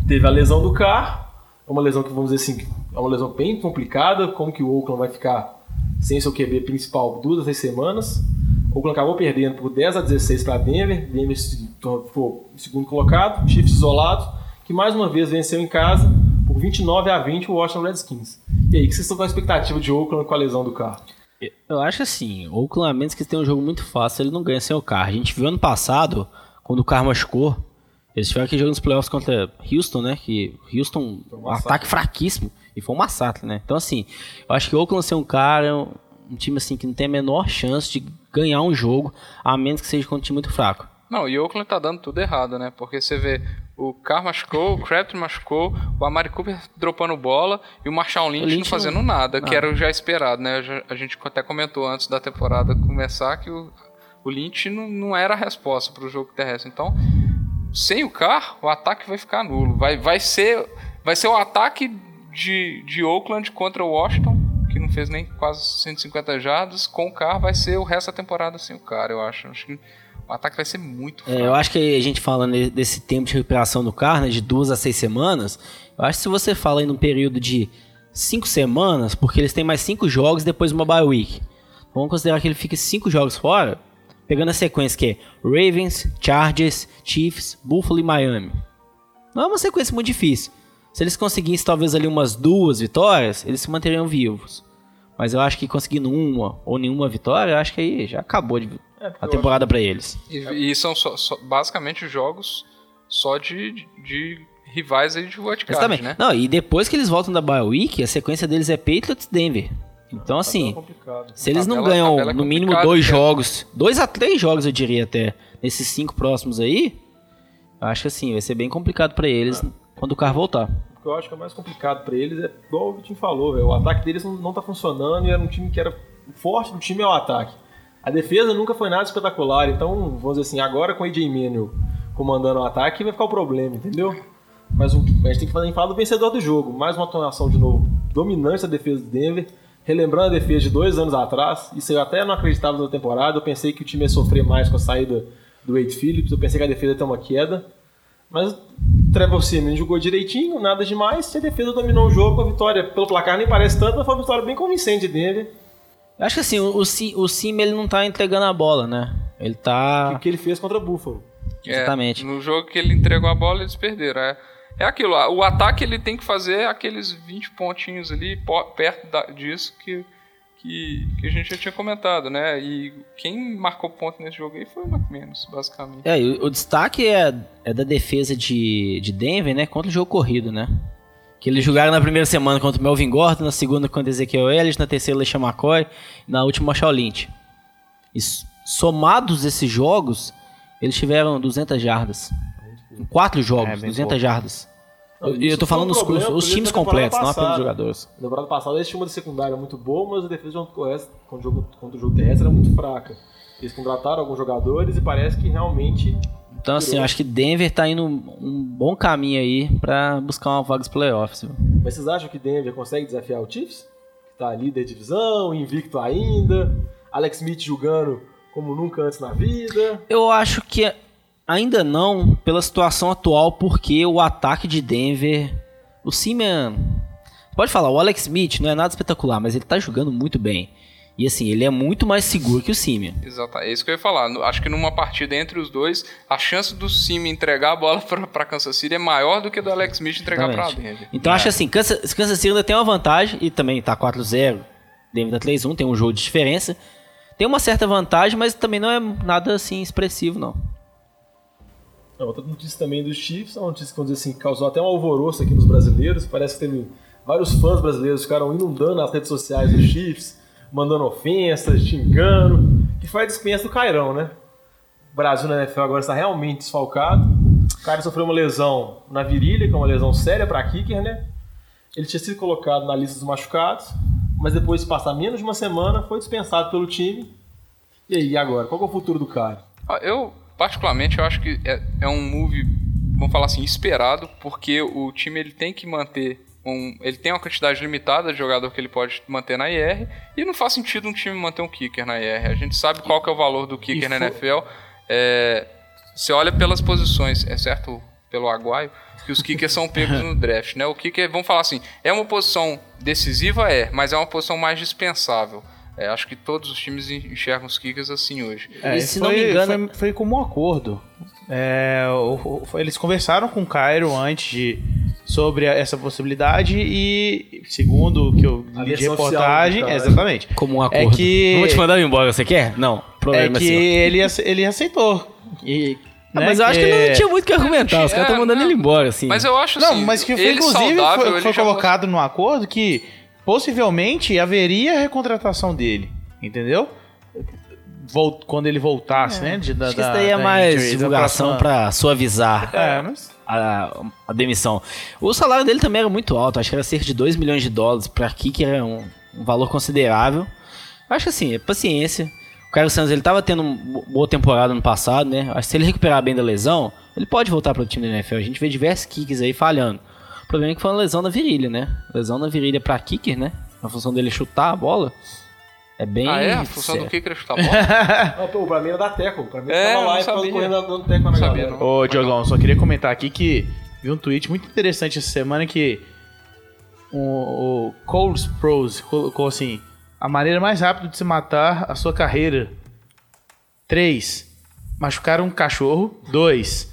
teve a lesão do Carr, é uma lesão que, vamos dizer assim, é uma lesão bem complicada, como que o Oakland vai ficar sem seu QB principal duas a seis semanas. O Oakland acabou perdendo por 10 a 16 para Denver, Denver ficou segundo colocado, Chiefs isolado, que mais uma vez venceu em casa por 29 a 20 o Washington Redskins. E aí, o que vocês estão com a expectativa de Oakland com a lesão do Carr? Eu acho assim, o Oakland, a menos que tenha um jogo muito fácil, ele não ganha sem o Carr. A gente viu ano passado, quando o Carr machucou, eles tiveram aquele jogo nos playoffs contra Houston, né? Que Houston, um ataque fraquíssimo, e foi um massacre, né? Então, assim, eu acho que o Oakland sem um cara um, time assim que não tem a menor chance de ganhar um jogo, a menos que seja contra um time muito fraco. Não, e o Oakland tá dando tudo errado, né? Porque você vê, o Carr machucou, o Crabtree machucou, o Amari Cooper dropando bola e o Marshall Lynch, Lynch não fazendo não- nada, que nada. era o já esperado, né? A gente até comentou antes da temporada começar que o, o Lynch não, não era a resposta para o jogo terrestre. Então, sem o Carr, o ataque vai ficar nulo. Vai, vai, ser, vai ser o ataque de, de Oakland contra o Washington, que não fez nem quase 150 jardas. Com o Carr, vai ser o resto da temporada sem o Carr, eu acho. Acho que o ataque vai ser muito É, eu acho que a gente falando de- desse tempo de recuperação do Carr, né, de duas a seis semanas, eu acho que se você fala aí num período de cinco semanas, porque eles têm mais cinco jogos depois uma bye week. Vamos considerar que ele fica cinco jogos fora, pegando a sequência que é Ravens, Chargers, Chiefs, Buffalo e Miami. Não é uma sequência muito difícil. Se eles conseguissem talvez ali umas duas vitórias, eles se manteriam vivos. Mas eu acho que conseguindo uma ou nenhuma vitória, eu acho que aí já acabou de- a temporada pra eles. E, e são só- só- basicamente jogos só de, de rivais aí de wildcard, Exatamente. né? Não, e depois que eles voltam da bye week, a sequência deles é Patriots Denver. Então, assim, complicado. se eles não Tabela- ganham tabela é no mínimo dois jogos, dois a três jogos, eu diria até, nesses cinco próximos aí, eu acho que assim, vai ser bem complicado pra eles quando o carro voltar. O que eu acho que é mais complicado pra eles é igual o Vitinho falou, velho. O ataque deles não, não tá funcionando e era um time que era. O forte do time é o ataque. A defesa nunca foi nada espetacular, então, vamos dizer assim, agora com o AJ Manuel comandando o ataque vai ficar o problema, entendeu? Mas o, a gente tem que falar, falar do vencedor do jogo. Mais uma atuação de novo dominante da defesa do Denver, relembrando a defesa de dois anos atrás. Isso eu até não acreditava na temporada. Eu pensei que o time ia sofrer mais com a saída do Wade Phillips. Eu pensei que a defesa ia ter uma queda. Mas o Trevor Simeon jogou direitinho, nada demais. E a defesa dominou o jogo. A vitória pelo placar nem parece tanto, mas foi uma vitória bem convincente de Denver. Eu acho que assim, o, o, Sim- o Sim ele não tá entregando a bola, né? Ele O tá. que ele fez contra o Buffalo. É, Exatamente. no jogo que ele entregou a bola, eles perderam. É, é aquilo, o ataque ele tem que fazer aqueles 20 pontinhos ali perto da- disso que, que, que a gente já tinha comentado, né? E quem marcou ponto nesse jogo aí foi o McManus, basicamente. É, o, o destaque é, é da defesa de, de Denver, né? Contra o jogo corrido, né? Que eles jogaram na primeira semana contra o Melvin Gordon, na segunda contra Ezequiel Elliott, na terceira LeSean McCoy, e na última Marshall Lynch. E somados esses jogos, eles tiveram 200 jardas. Em quatro jogos, É, bem 200 pouco. jardas. E eu tô falando os, um os- problema, os exemplo, times completos, não apenas passada. jogadores. Na temporada passada eles tinham uma secundária muito boa, mas a defesa contra o jogo, contra o jogo terrestre era muito fraca. Eles contrataram alguns jogadores e parece que realmente. Então, assim, eu acho que Denver tá indo um bom caminho aí pra buscar uma vaga dos playoffs. viu? Mas vocês acham que Denver consegue desafiar o Chiefs? Que tá líder de divisão, invicto ainda. Alex Smith jogando como nunca antes na vida. Eu acho que ainda não, pela situação atual, porque o ataque de Denver. O Simeon. Pode falar, o Alex Smith não é nada espetacular, mas ele tá jogando muito bem. E assim, ele é muito mais seguro que o Simeon. Exato, é isso que eu ia falar. Acho que numa partida entre os dois, a chance do Sim entregar a bola pra, pra Kansas City é maior do que do Alex Smith entregar pra Exatamente. Denver. Então acho assim, Kansas, Kansas City ainda tem uma vantagem, e também tá 4-0, Denver tá 3-1, tem um jogo de diferença. Tem uma certa vantagem, mas também não é nada assim expressivo, não. A outra notícia também dos Chiefs, é uma notícia que dizer assim, causou até um alvoroço aqui nos brasileiros. Parece que teve vários fãs brasileiros ficaram inundando as redes sociais dos Chiefs, mandando ofensas, xingando, que foi a dispensa do Cairão, né? O Brasil na NFL agora está realmente desfalcado. O cara sofreu uma lesão na virilha, que é uma lesão séria para kicker, né? Ele tinha sido colocado na lista dos machucados, mas depois de passar menos de uma semana, foi dispensado pelo time. E aí, agora? Qual é o futuro do cara? Eu, particularmente, eu acho que é, é um move, vamos falar assim, esperado, porque o time ele tem que manter um, ele tem uma quantidade limitada de jogador que ele pode manter na IR e não faz sentido um time manter um kicker na IR. A gente sabe qual que é o valor do kicker na NFL. É, você olha pelas posições, é certo pelo Aguaio, que os kickers são pegos no draft, né? O kicker, vamos falar assim, é uma posição decisiva, é, mas é uma posição mais dispensável. É, acho que todos os times enxergam os kickers assim hoje. É, E se foi, não me engano- foi, foi como um acordo. É, o- o- eles conversaram com o Cairo antes de sobre a- essa possibilidade e segundo o que eu li de reportagem, exatamente. Como um É acordo. que- Não vou te mandar embora, você quer? Não, É problema que seu. ele, ele aceitou. E, Ah, né, mas eu acho que não tinha muito o que argumentar. Os caras estão É, mandando não. ele embora, assim. Mas eu acho Não, assim, mas que foi, ele inclusive saudável, foi, ele foi já colocado no acordo que possivelmente haveria recontratação dele, entendeu? Vol- quando ele voltasse, né? De, da, Acho que isso da- daí é da mais injury, divulgação pra suavizar É, mas a, a demissão. O salário dele também era muito alto, acho que era cerca de 2 milhões de dólares. Pra kicker era um, um valor considerável. Acho que assim, é paciência. O Carlos Santos ele tava tendo uma boa temporada no passado, né? Acho que se ele recuperar bem da lesão, ele pode voltar pro time da NFL. A gente vê diversos kickers aí falhando. O problema é que foi uma lesão na virilha, né? Lesão na virilha pra kicker, né? A função dele é chutar a bola. É bem. Ah, é? A função do kicker é chutar a bola? Ah, pô, pra mim era da Teco. Pra mim É, tava lá não e sabia. correndo dando teco na Não sabia, galera. não. Ô, Diogão, só queria comentar aqui que vi um tweet muito interessante essa semana que o, o Cole Sprouse colocou assim: a maneira mais rápida de se matar a sua carreira. 3. Machucar um cachorro. 2.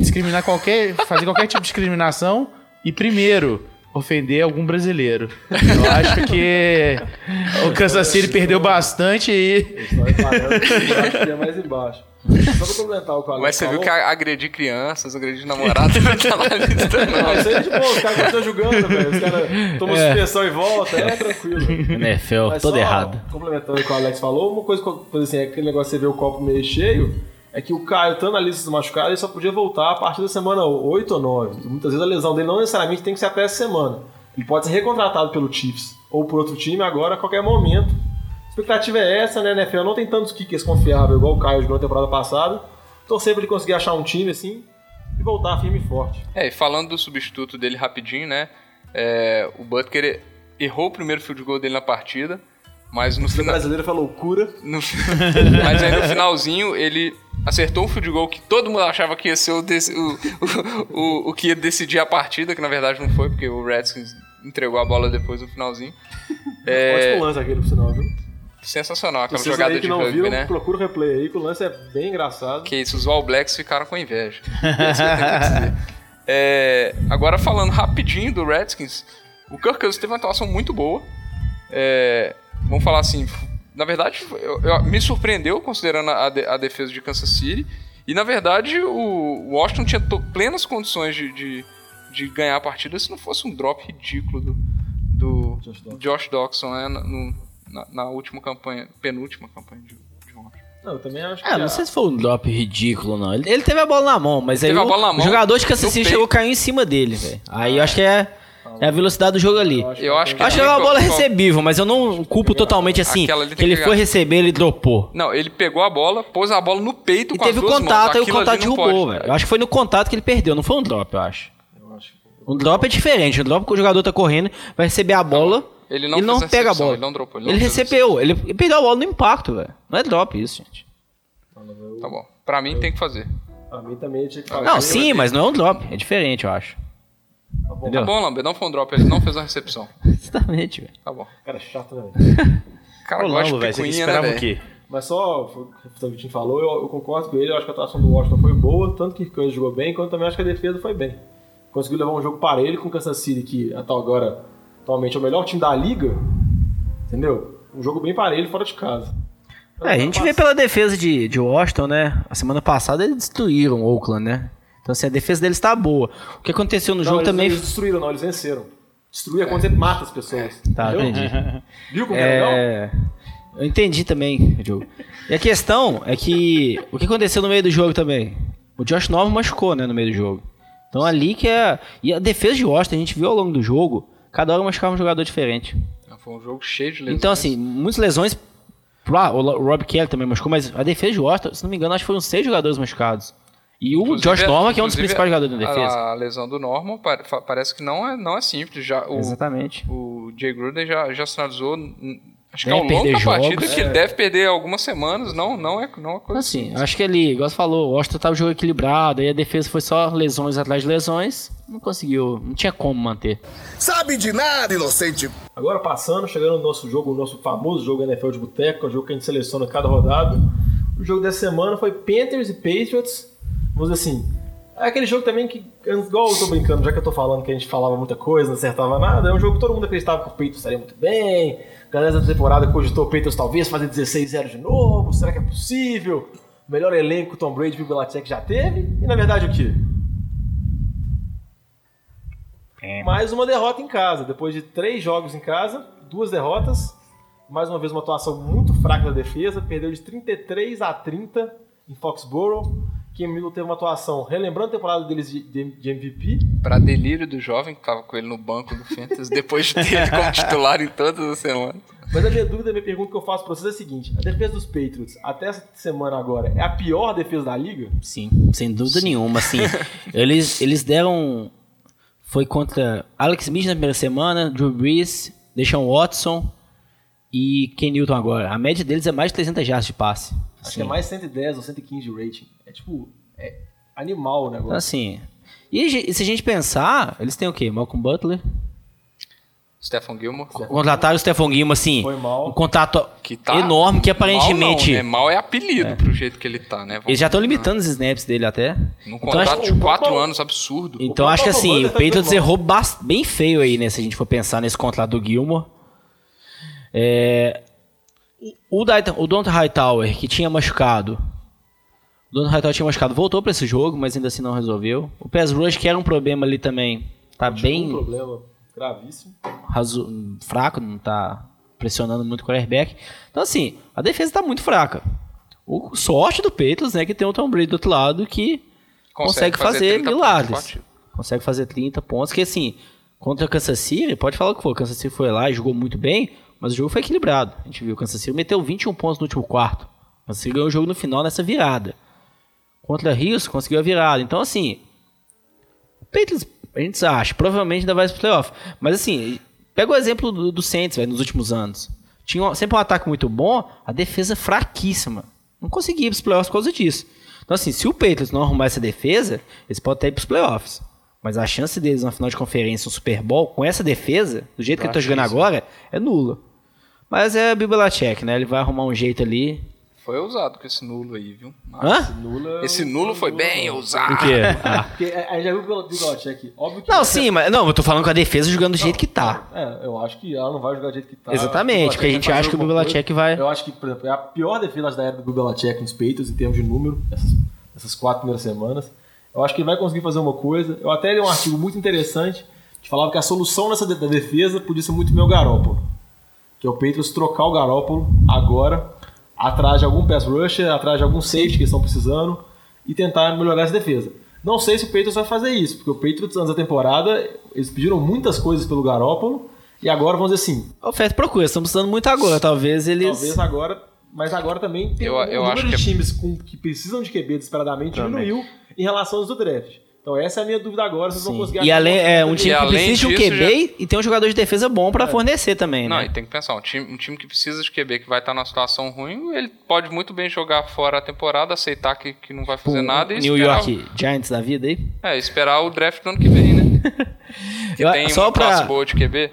discriminar qualquer. fazer qualquer tipo de discriminação. E primeiro, ofender algum brasileiro. Eu acho que o Kansas City perdeu bastante e. Eu que é mais embaixo. Só pra complementar o que o Alex Mas você viu falou, que a- agredir crianças, agredir namorado não tá na lista, Não, não. isso aí é de boa, os caras estão jogando, velho. Os caras tomam suspensão e volta, é tranquilo. NFL, Mas todo só, errado. Complementando o que o Alex falou, uma coisa que eu- coisa assim, é aquele negócio de você ver o copo meio cheio, é que o Caio, estando na lista dos machucados, ele só podia voltar a partir da semana 8 ou 9. E muitas vezes a lesão dele não necessariamente tem que ser até essa semana. Ele pode ser recontratado pelo Chiefs ou por outro time agora a qualquer momento. A expectativa é essa, né, NFL? Não tem tantos kickers confiáveis igual o Caio jogou na temporada passada. Torcer pra ele conseguir achar um time assim e voltar firme e forte. É, e falando do substituto dele rapidinho, né? é, o Butker errou o primeiro field goal dele na partida, mas no O final. brasileiro foi loucura. no- mas aí no finalzinho ele acertou um field goal que todo mundo achava que ia ser o, dec- o, o, o, que ia decidir a partida, que na verdade não foi, porque o Redskins entregou a bola depois no finalzinho. É, Ótimo lance aquele, por sinal, viu? sensacional aquela Vocês jogada aí que de não rugby, viram, né? procura o replay aí, que o lance é bem engraçado. Que isso, os All Blacks ficaram com inveja. Dizer. É, agora falando rapidinho do Redskins, o Kirk Cousins teve uma atuação muito boa. É, vamos falar assim, na verdade, eu- eu- me surpreendeu considerando a, de- a defesa de Kansas City. E na verdade, o Washington tinha plenas condições de, de, de ganhar a partida se não fosse um drop ridículo do, do Josh Doxson né, na, no- na- na última campanha, penúltima campanha de, de Washington. Não, eu também acho que. É, não sei se foi um drop ridículo, não. Ele, ele teve a bola na mão, mas aí Teve a o, bola na o mão, jogador de Kansas City chegou a cair em cima dele, velho. Aí eu acho que é, é a velocidade do jogo ali. Eu acho que Acho que ali é uma bola recebível, mas eu não culpo totalmente assim. Que ele foi receber, ele dropou. Não, ele pegou a bola, pôs a bola no peito E com teve as o duas contato, mãos. aí o contato derrubou, velho. Eu acho que foi no contato que ele perdeu, não foi um drop, eu acho. Um drop é diferente. Um drop que o jogador tá correndo, vai receber a bola. Ele não ele não pega a bola. ele não dropou, ele Ele, recebeu, ele, ele perdeu a bola no impacto, velho. Não é drop isso, gente. Tá bom. Pra mim tem que fazer. Pra mim também tinha que fazer. Não, sim, mas não é um drop. É diferente, eu acho. Tá bom. Tá bom, Lambert, não foi um drop, ele não fez uma recepção. Exatamente, velho. Tá bom. Cara, chato, né? velho? Cara, Ô, gosta Lambo, de velho, você picuinha, esperava né, o velho? quê? Mas só, o que o Vitinho falou, eu, eu concordo com ele, eu acho que a atuação do Washington foi boa, tanto que o Kansas jogou bem, quanto também acho que a defesa foi bem. Conseguiu levar um jogo parelho com o Kansas City, que até agora, atualmente, é o melhor time da liga, entendeu? Um jogo bem parelho fora de casa. É, a gente vê pela defesa de, de Washington, né? A semana passada eles destruíram o Oakland, né? Então, assim, a defesa deles tá boa. O que aconteceu no Não, jogo eles, também. eles destruíram, não, eles venceram. Destruir é quando você mata as pessoas. Tá, entendeu? entendi. Viu como é legal? É. Eu entendi também, Diogo. E a questão é que. O que aconteceu no meio do jogo também? O Josh Norman machucou, né, no meio do jogo. Então ali que é. E a defesa de Washington, a gente viu ao longo do jogo, cada hora machucava um jogador diferente. Foi um jogo cheio de lesões. Então, assim, muitas lesões. Ah, o Rob Kelly também machucou, mas a defesa de Washington, se não me engano, acho que foram seis jogadores machucados. E o Inclusive, Josh Norman, que é um dos principais jogadores da defesa. A, a lesão do Norman parece que não é, não é simples. Já, o, Exatamente. o Jay Gruden já, já sinalizou, acho que Deve ao longo perder da partida, que ele deve perder algumas semanas. Não, não, é, não é coisa Assim, acho que ele, igual você falou, o Washington tava o jogo equilibrado, aí a defesa foi só lesões atrás de lesões, não conseguiu, não tinha como manter. Sabe de nada, inocente. Agora passando, chegando no nosso jogo, o nosso famoso jogo NFL de boteco, que é o jogo que a gente seleciona cada rodada. O jogo dessa semana foi Panthers e Patriots. Vamos dizer assim, é aquele jogo também que, igual eu tô brincando, já que eu tô falando que a gente falava muita coisa, não acertava nada, é um jogo que todo mundo acreditava que o Patriots estaria muito bem. A galera da temporada cogitou o Patriots talvez fazer 16-0 de novo, será que é possível? Melhor elenco Tom Brady e o Bill Belichick já teve. E na verdade o quê? Mais uma derrota em casa. Depois de três jogos em casa, duas derrotas. Mais uma vez uma atuação muito fraca da defesa. Perdeu de 33 a 30 em Foxborough. Cam Newton teve uma atuação, relembrando a temporada deles de, de- de MVP. Pra delírio do jovem que tava com ele no banco do Fantasy, depois de ter ele como titular em todas as semanas. Mas a minha dúvida, a minha pergunta que eu faço pra vocês é a seguinte: a defesa dos Patriots, até essa semana agora, é a pior defesa da liga? Sim, sem dúvida nenhuma, assim. eles, eles deram. Foi contra Alex Smith na primeira semana, Drew Brees, Deshaun Watson e Ken Newton agora. A média deles é mais de 300 jardas de passe. Acho que é mais 110 ou 115 de rating. É tipo, é animal o Então, negócio. assim. E se a gente pensar, eles têm o quê? Malcolm Butler. Stephen Gilmore. Contrataram o Stephon Gilmore, assim. Foi mal. Um contato Que tá enorme que aparentemente. Mal, não, né? mal é apelido pro jeito que ele tá, né? Vamos- Eles já estão limitando os snaps dele até. Num Então, acho, contrato de 4 anos absurdo. então acho que assim, o Patriots bom. errou bem feio aí, né? Se a gente for pensar nesse contrato do Gilmore. É, o, o, Don't Hightower, que tinha machucado. O Don't Hightower tinha machucado, voltou pra esse jogo, mas ainda assim não resolveu. O Pass Rush, que era um problema ali também, tá Um bem problema gravíssimo. razo- fraco, não tá pressionando muito o quarterback. Então, assim, a defesa tá muito fraca. O sorte do Patriots, né, que tem o Tom Brady do outro lado que consegue, fazer, 30 milagres. Consegue fazer 30 pontos, que assim, contra o Kansas City, pode falar o que for, o Kansas City foi lá e jogou muito bem, mas o jogo foi equilibrado. A gente viu o Kansas City meteu 21 pontos no último quarto. O Kansas City ganhou o jogo no final nessa virada. Contra Rios, conseguiu a virada. Então, assim, o Patriots, a gente acha, provavelmente ainda vai para os playoffs. Mas assim, pega o exemplo do, do Saints, velho, nos últimos anos. Tinha sempre um ataque muito bom, a defesa fraquíssima. Não conseguia ir para os playoffs por causa disso. Então, assim, se o Patriots não arrumar essa defesa, eles podem até ir para os playoffs. Mas a chance deles na final de conferência, um Super Bowl, com essa defesa, do jeito que ele tá jogando agora, é nula. Mas é Bill Belichick, né? Ele vai arrumar um jeito ali. Foi ousado com esse nulo aí, viu? Hã? Nula, Esse nulo foi bem ousado. O quê? Ah. Porque a gente já viu Bill Belichick. Óbvio que Não, sim, mas não, eu tô falando com a defesa jogando do jeito que tá. É, eu acho que ela não vai jogar do jeito que tá. Exatamente, porque a gente acha que o Belichick vai- Eu acho que, por exemplo, é a pior defesa da era do Belichick nos peitos, em termos de número, essas, essas quatro primeiras semanas. Eu acho que ele vai conseguir fazer uma coisa. Eu até li um artigo muito interessante que falava que a solução nessa de- da defesa podia ser muito bem o Garópolo. Que é o Patriots trocar o Garópolo agora atrás de algum pass rusher, atrás de algum safety que eles estão precisando e tentar melhorar essa defesa. Não sei se o Patriots vai fazer isso, porque o Patriots antes da temporada, eles pediram muitas coisas pelo Garópolo e agora vamos dizer assim, Oferta e procura, estão precisando muito agora. Talvez eles. talvez agora, mas agora também tem Eu- o eu número acho de que é- times com, que precisam de QB desesperadamente Também. diminuiu em relação aos do draft. Então essa é a minha dúvida agora, se vocês vão Sim. conseguir E além, é um time que precisa de um disso, QB e tem um jogador de defesa bom pra fornecer também, Não, né? e tem que pensar, um time, um time que precisa de QB, que vai estar numa situação ruim, ele pode muito bem jogar fora a temporada, aceitar que, que não vai fazer Um nada e New esperar, York Giants da vida aí. É, esperar o draft do ano que vem, né? que Eu- tem só uma pra- boa de QB.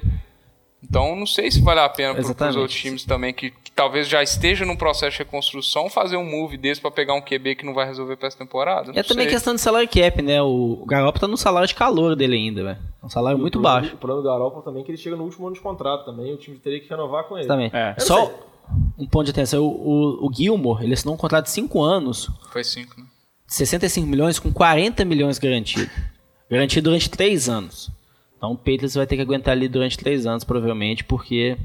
Então, não sei se vale a pena para os outros times também, que talvez já estejam num processo de reconstrução, fazer um move desse para pegar um QB que não vai resolver para essa temporada. É Não também sei. questão de salário cap, né? O, o Garoppolo tá no salário de calor dele ainda, velho. É um salário E o muito problema- baixo. O problema do Garoppolo também é que ele chega no último ano de contrato também, o time teria que renovar com ele. Também. É. Só sei. um ponto de atenção. O, o, o Gilmore, ele assinou um contrato de 5 anos, Foi cinco, né? 65 milhões com 40 milhões garantido. Garantido durante 3 anos. Então o Patriots vai ter que aguentar ali durante 3 anos, provavelmente, porque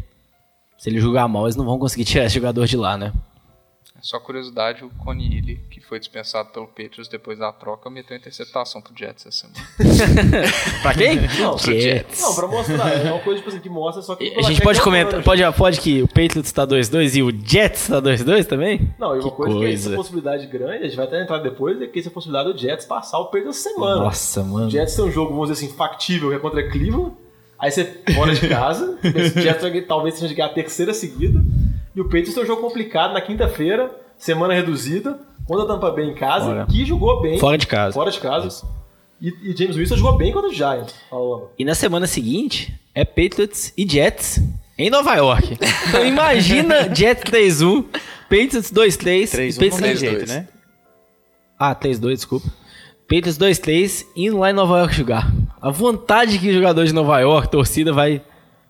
se ele jogar mal, eles não vão conseguir tirar esse jogador de lá, né? Só curiosidade, o Connie Ely, que foi dispensado pelo Patriots depois da troca, meteu interceptação pro Jets essa semana. pra quem? Não, pro Jets. Não, pra mostrar, é uma coisa tipo assim, que mostra só que... A gente pode comentar, pode, pode que o Patriots tá 2-2 e o Jets tá 2-2 também? Não, e uma Que coisa, que coisa. essa possibilidade grande, a gente vai até entrar depois, é que essa possibilidade do Jets passar o Patriots essa semana. Nossa, mano. O Jets tem um jogo, vamos dizer assim, factível, que é contra Cleveland. Aí você fora de casa, o Jets talvez seja a terceira seguida. E o Patriots tem um jogo complicado na quinta-feira, semana reduzida, contra a Tampa Bay em casa, Fora. que jogou bem. Fora de casa. Fora de casa. E, e James Winston jogou bem contra o Giants. Falando. E na semana seguinte é Patriots e Jets em Nova York. Então imagina Jets 3-1, Patriots 2-3. 3 e 1 não tem 3-2. jeito, né? Ah, 3-2, desculpa. Patriots 2-3 indo lá em Nova York jogar. A vontade que o jogador de Nova York, torcida, vai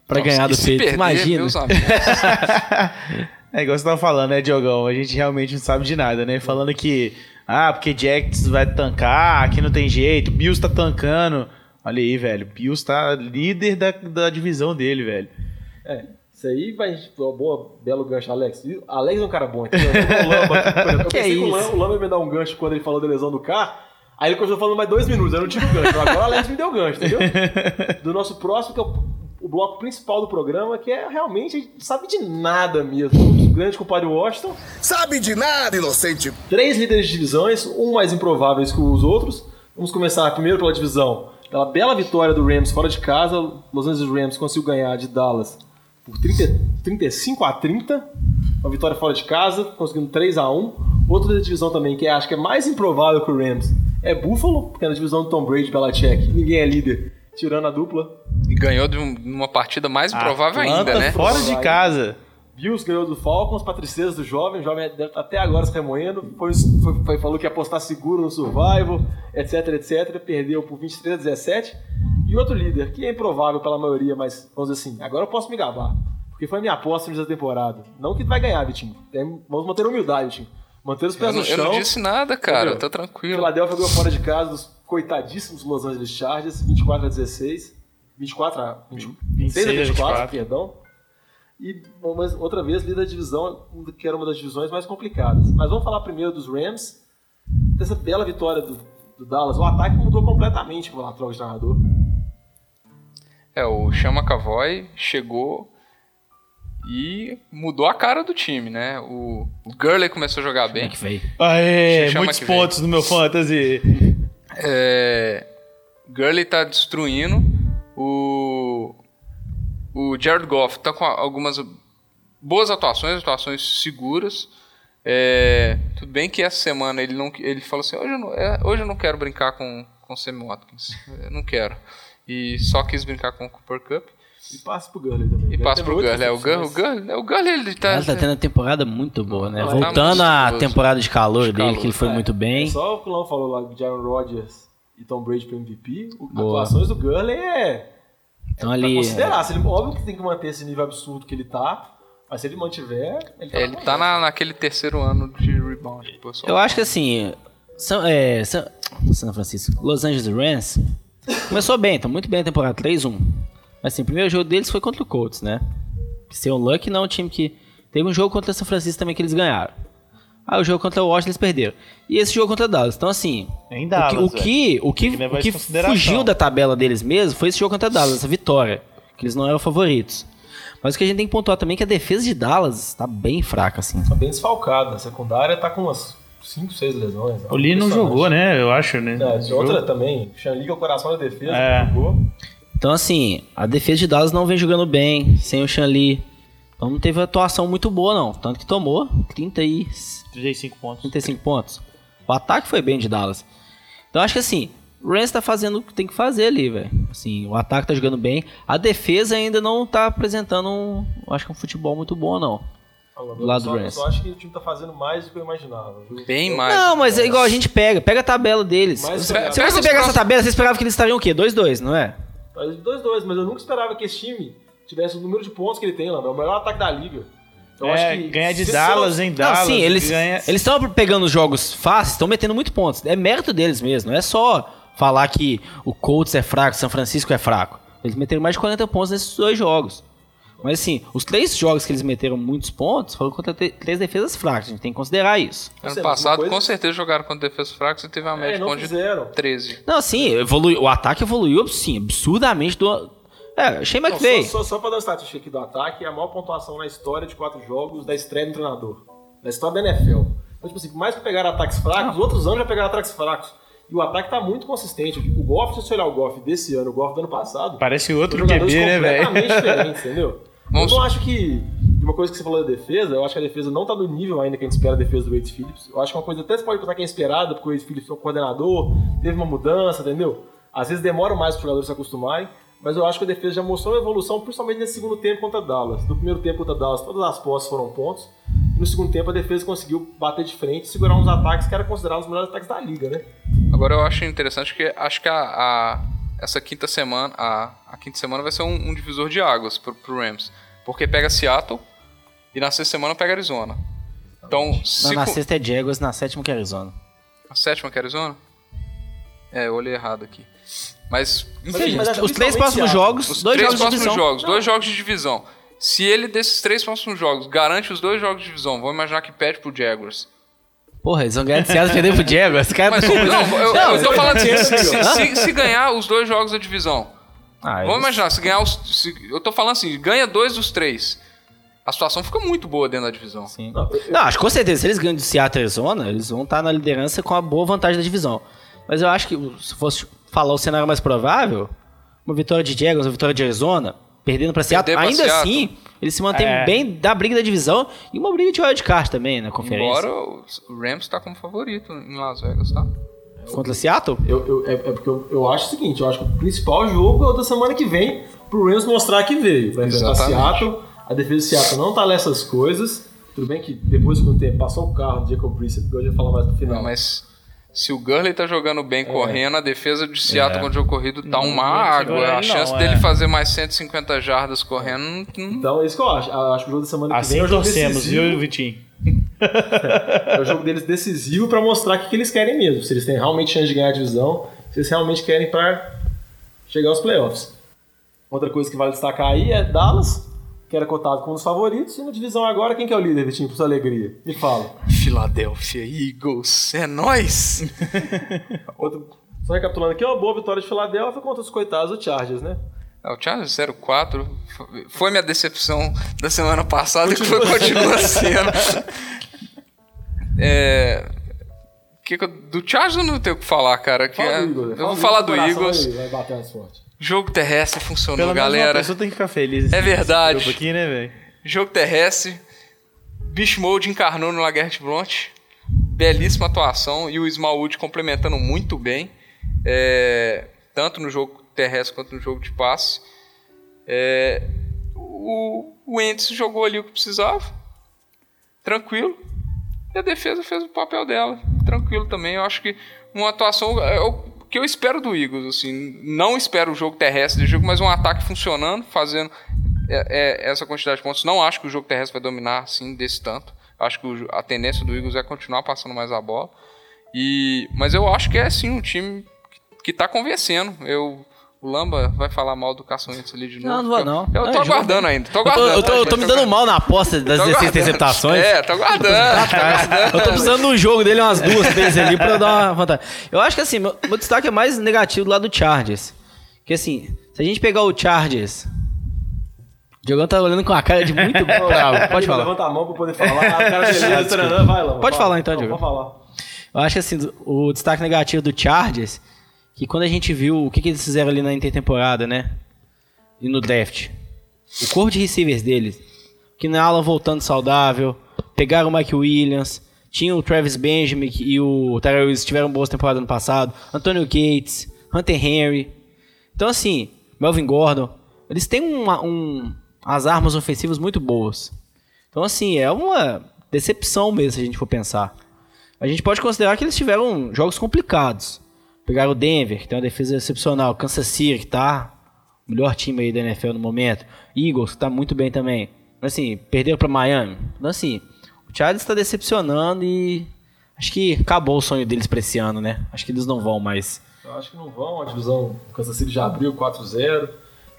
pra Nossa, ganhar do Patriots. perder, Imagina. É igual você tava falando, né, Diogão? A gente realmente não sabe de nada, né? Falando que, ah, porque Jets vai tancar, aqui não tem jeito, Bills tá tancando. Olha aí, velho, Bills tá líder da, da divisão dele, velho. É, isso aí vai. Boa, boa, belo gancho, Alex. O Alex é um cara bom aqui. ó. O. Eu Que pensei que o isso? Lamba, o Lamba ia me dar um gancho quando ele falou da lesão do carro. Aí ele continuou falando mais dois minutos, eu não tive o gancho. Agora o Alex me deu gancho, entendeu? Do nosso próximo, que é o, o bloco principal do programa, que é realmente, a gente sabe de nada mesmo. O grande compadre Washington. Sabe de nada, inocente. Três líderes de divisões, um mais improváveis que os outros. Vamos começar primeiro pela divisão. Pela bela vitória do Rams fora de casa, Los Angeles Rams conseguiu ganhar de Dallas por 30, 35 a 30. Uma vitória fora de casa, conseguindo 3 a 1. Outro da divisão também, que acho que é mais improvável que o Rams, é Buffalo, porque é na divisão do Tom Brady e Belichick. Ninguém é líder, tirando a dupla. E ganhou de um- uma partida mais improvável Atlanta ainda, né? fora de casa. Bills ganhou do Falcons, Patriceiros do Jovem, o Jovem deve estar até agora se remoendo, foi, foi- foi- falou que ia apostar seguro no Survival, etc, etc, perdeu por 23 a 17. E outro líder, que é improvável pela maioria, mas vamos dizer assim, agora eu posso me gabar, porque foi minha aposta nessa temporada. Não que vai ganhar, Vitinho, vamos manter a humildade, Vitinho. Manter os Eu pés não, no eu chão. não disse nada, cara. Entendeu? Tá tranquilo. Philadelphia ganhou fora de casa dos coitadíssimos Los Angeles Chargers, 24 a 16. 24 a 20, 26 a 24, perdão. E mas outra vez líder da divisão, que era uma das divisões mais complicadas. Mas vamos falar primeiro dos Rams, dessa bela vitória do, do Dallas. O ataque mudou completamente com a troca de treinador. É, o Chama Cavoy chegou e mudou a cara do time, né? O, o Gurley começou a jogar Como bem. é que veio? Aê, Chama muitos pontos no meu fantasy. É, Gurley tá destruindo. O, o Jared Goff tá com algumas boas atuações, atuações seguras. É, tudo bem que essa semana ele não ele falou assim: hoje eu não, é, hoje eu não quero brincar com, com Sammy Watkins. Eu não quero. E só quis brincar com o Cooper Cup. E passa pro Gurley também. E passa pro Gurley. É, o Gurley, o Gurley, o Gurley ele tá. Ela tá tendo uma temporada muito boa, né? Tá Voltando muito à temporada de calor De dele, calor, que ele foi É, muito bem. É só o que o Lão falou lá de Aaron Rodgers e Tom Brady pro MVP. O, Boa. atuações do Gurley é. Então Pra ali. considerar. Se ele, óbvio que tem que manter esse nível absurdo que ele tá. Mas se ele mantiver, ele tá, Ele tá na, naquele terceiro ano de rebound. pessoal. Eu acho que assim. São, é, São, São Francisco, Los Angeles Rams começou bem, tá muito bem a temporada 3-1. Mas assim, o primeiro jogo deles foi contra o Colts, né? Ser um Luck não é um time que Teve um jogo contra o São Francisco também que eles ganharam. Aí o jogo contra o Washington eles perderam. E esse jogo contra o Dallas. Então, assim, Em o Dallas, que, o que, o que, Tem que o que fugiu da tabela deles mesmo foi esse jogo contra o Dallas, essa vitória. Que eles não eram favoritos. Mas o que a gente tem que pontuar também é que a defesa de Dallas tá bem fraca, assim. Tá bem desfalcado. A secundária tá com umas 5, 6 lesões. O Lee não jogou, né? Eu acho, né? É, outra jogo. também. Xanli que é o coração da defesa. É. não jogou. Então, assim, a defesa de Dallas não vem jogando bem, sem o Shanli. Então não teve atuação muito boa, não. Tanto que tomou 30 e 35 pontos. 35 pontos. O ataque foi bem de Dallas. Então acho que assim, o Rams tá fazendo o que tem que fazer ali, velho. Assim, o ataque tá jogando bem. A defesa ainda não tá apresentando um, eu acho que um futebol muito bom, não. Do lado só, do eu Rams. só acho que o time tá fazendo mais do que eu imaginava. viu? Bem mais. Não, mas é igual a gente pega. Pega a tabela deles. Mas se pega- se pega você pegar essa tabela, você esperava que eles estariam o quê? 2-2, não é? 2-2, mas eu nunca esperava que esse time tivesse o número de pontos que ele tem, lá. É o melhor ataque da liga. Eu É, acho que ganhar de Dallas, se- em Não, Dallas. sim, eles ganha... eles estão pegando os jogos fáceis, estão metendo muito pontos. É mérito deles mesmo, não é só falar que o Colts é fraco, São Francisco é fraco. Eles meteram mais de 40 pontos nesses dois jogos. Mas assim, os três jogos que eles meteram muitos pontos foram contra três defesas fracas, a gente tem que considerar isso. Ano passado, coisa- com certeza, jogaram contra defesas fracas e teve uma média É, de não ponto de fizeram. 13. Não, assim, evolui, o ataque evoluiu, sim, absurdamente do... É, Shane Não, McVay. só, só, só pra dar uma estatística aqui do ataque, é a maior pontuação na história de quatro jogos da estreia do treinador. Da história da NFL. Então, tipo assim, por mais que pegaram ataques fracos, os outros anos já pegaram ataques fracos. E o ataque tá muito consistente. O Goff, se você olhar o Goff desse ano, o Goff do ano passado, Parece outro QB, né, completamente velho? diferentes, entendeu? Vamos- Eu não acho que. Uma coisa que você falou da defesa, eu acho que a defesa não tá no nível ainda que a gente espera da defesa do Wade Phillips. Eu acho que uma coisa até você pode pensar que é esperada, porque o Wade Phillips foi o coordenador, teve uma mudança, entendeu? Às vezes demora mais para os jogadores se acostumarem, mas eu acho que a defesa já mostrou uma evolução, principalmente nesse segundo tempo contra Dallas. No primeiro tempo contra Dallas, todas as posses foram pontos. E no segundo tempo, a defesa conseguiu bater de frente e segurar uns ataques que eram considerados os melhores ataques da liga, né? Agora eu acho interessante que acho que a, a- essa quinta semana, a, a quinta semana vai ser um, um divisor de águas pro, pro Rams. Porque pega Seattle e na sexta semana pega Arizona. Então, Na, se na sexta é Jaguars, na sétima que é Arizona. a sétima que é Arizona? É, eu olhei errado aqui. Mas, enfim, mas acho Os três próximos jogos, os dois três jogos de próximos divisão. jogos, dois jogos de divisão. Se ele, desses três próximos jogos, garante os dois jogos de divisão, vamos imaginar que perde pro Jaguars. Porra, eles vão ganhar de Seattle e perder pro Jaguars. Cara, Mas, não, eu, Não, eu tô falando assim, se, se- se- se ganhar os dois jogos da divisão, Ah, Vamos eles- imaginar, se ganhar os. se- eu tô falando assim, ganha dois dos três. A situação fica muito boa dentro da divisão. Sim. Não, acho que com certeza, se eles ganham de Seattle e Arizona, eles vão estar na liderança com a boa vantagem da divisão. Mas eu acho que, se fosse falar o cenário mais provável, uma vitória de Jaguars, uma vitória de Arizona, perdendo pra Seattle, pra ainda Seattle. assim, eles se mantêm É. bem da briga da divisão e uma briga de wildcard também na conferência. Embora o o Rams tá como favorito em Las Vegas, tá? Contra Seattle? Eu, eu- é, é porque eu, eu acho o seguinte, eu acho que o principal jogo é o da semana que vem, pro Rams mostrar que veio. Vai enfrentar. Seattle, a defesa de Seattle não tá nessas coisas. Tudo bem que depois do tempo passou o carro do Jacob Brissett, que eu já falar mais pro final. Não, mas se o Gurley tá jogando bem correndo, a defesa de Seattle contra o jogo corrido tá uma não água. segura A chance não, dele é. fazer mais 150 jardas correndo. não- não- Então é isso que eu acho. Eu acho que o jogo da semana que Assim vem é o jogo torcemos, decisivo. viu, Vitinho? É o jogo deles decisivo pra mostrar o que, que eles querem mesmo. Se eles têm realmente chance de ganhar a divisão, se eles realmente querem para chegar aos playoffs. Outra coisa que vale destacar aí é Dallas, que era cotado como um dos favoritos, e na divisão agora, quem que é o líder, Vitinho, por sua alegria? Me fala. Philadelphia Eagles, é nóis! Outro... Só recapitulando aqui, uma boa vitória de Filadélfia contra os coitados do Chargers, né? É, o Chargers 04 foi- minha decepção da semana passada e que foi, continua sendo. É, que do Chargers eu não tenho o que falar, cara. Que Fala é- eu vou falar do Eagles. Vai bater mais forte. Jogo terrestre funcionou, Pelo galera. pessoa tem que ficar feliz. É verdade. Aqui, né? Jogo terrestre. Beast Mode encarnou no Laguerre Blunt. Belíssima atuação e o Smallwood complementando muito bem. é, tanto no jogo terrestre quanto no jogo de passe. É, o, o Ents jogou ali o que precisava. Tranquilo. E a defesa fez o papel dela. Tranquilo também. Eu acho que uma atuação. O que eu espero do Eagles. Assim, não espero o jogo terrestre de jogo, mas um ataque funcionando, fazendo é, é, essa quantidade de pontos. Não acho que o jogo terrestre vai dominar assim desse tanto. Acho que a tendência do Eagles é continuar passando mais a bola. E, mas eu acho que é sim um time que está convencendo. Eu, o Lamba vai falar mal do Carson Wentz ali de novo. Não, não vou Eu- não. Eu, tô é jogo aguardando ainda. Tô Eu tô, aguardando. eu tô- eu tô me dando mal na aposta das Tô 16 aguardando. interceptações. É, tô aguardando. tô aguardando. Eu tô precisando de um jogo dele umas duas vezes ali pra eu dar uma vantagem. Eu acho que assim, meu, meu destaque é mais negativo do lado do Chargers. Que assim, se a gente pegar o Chargers. O Diogão tá olhando com a cara de muito bravo. Pode falar. Levanta a mão pra poder falar. Ah, o cara beleza, vai lá. Pode falar então, Diego. Pode falar. Eu acho que assim, o destaque negativo do Chargers, que quando a gente viu o que, que eles fizeram ali na intertemporada, né? E no draft. O corpo de receivers deles, que na aula voltando saudável, pegaram o Mike Williams, tinha o Travis Benjamin e o Tyrell Williams tiveram boas temporadas no passado, Antonio Gates, Hunter Henry. Então assim, Melvin Gordon, eles têm uma, um, as armas ofensivas muito boas. Então assim, é uma decepção mesmo se a gente for pensar. A gente pode considerar que eles tiveram jogos complicados. Pegaram o Denver, que tem uma defesa excepcional. Kansas City, que tá o melhor time aí da NFL no momento. Eagles, que tá muito bem também. Mas assim, perderam pra Miami. Então assim, o Chargers tá decepcionando e acho que acabou o sonho deles pra esse ano, né? Acho que eles não vão mais. Eu acho que não vão. A divisão Kansas City já abriu 4-0.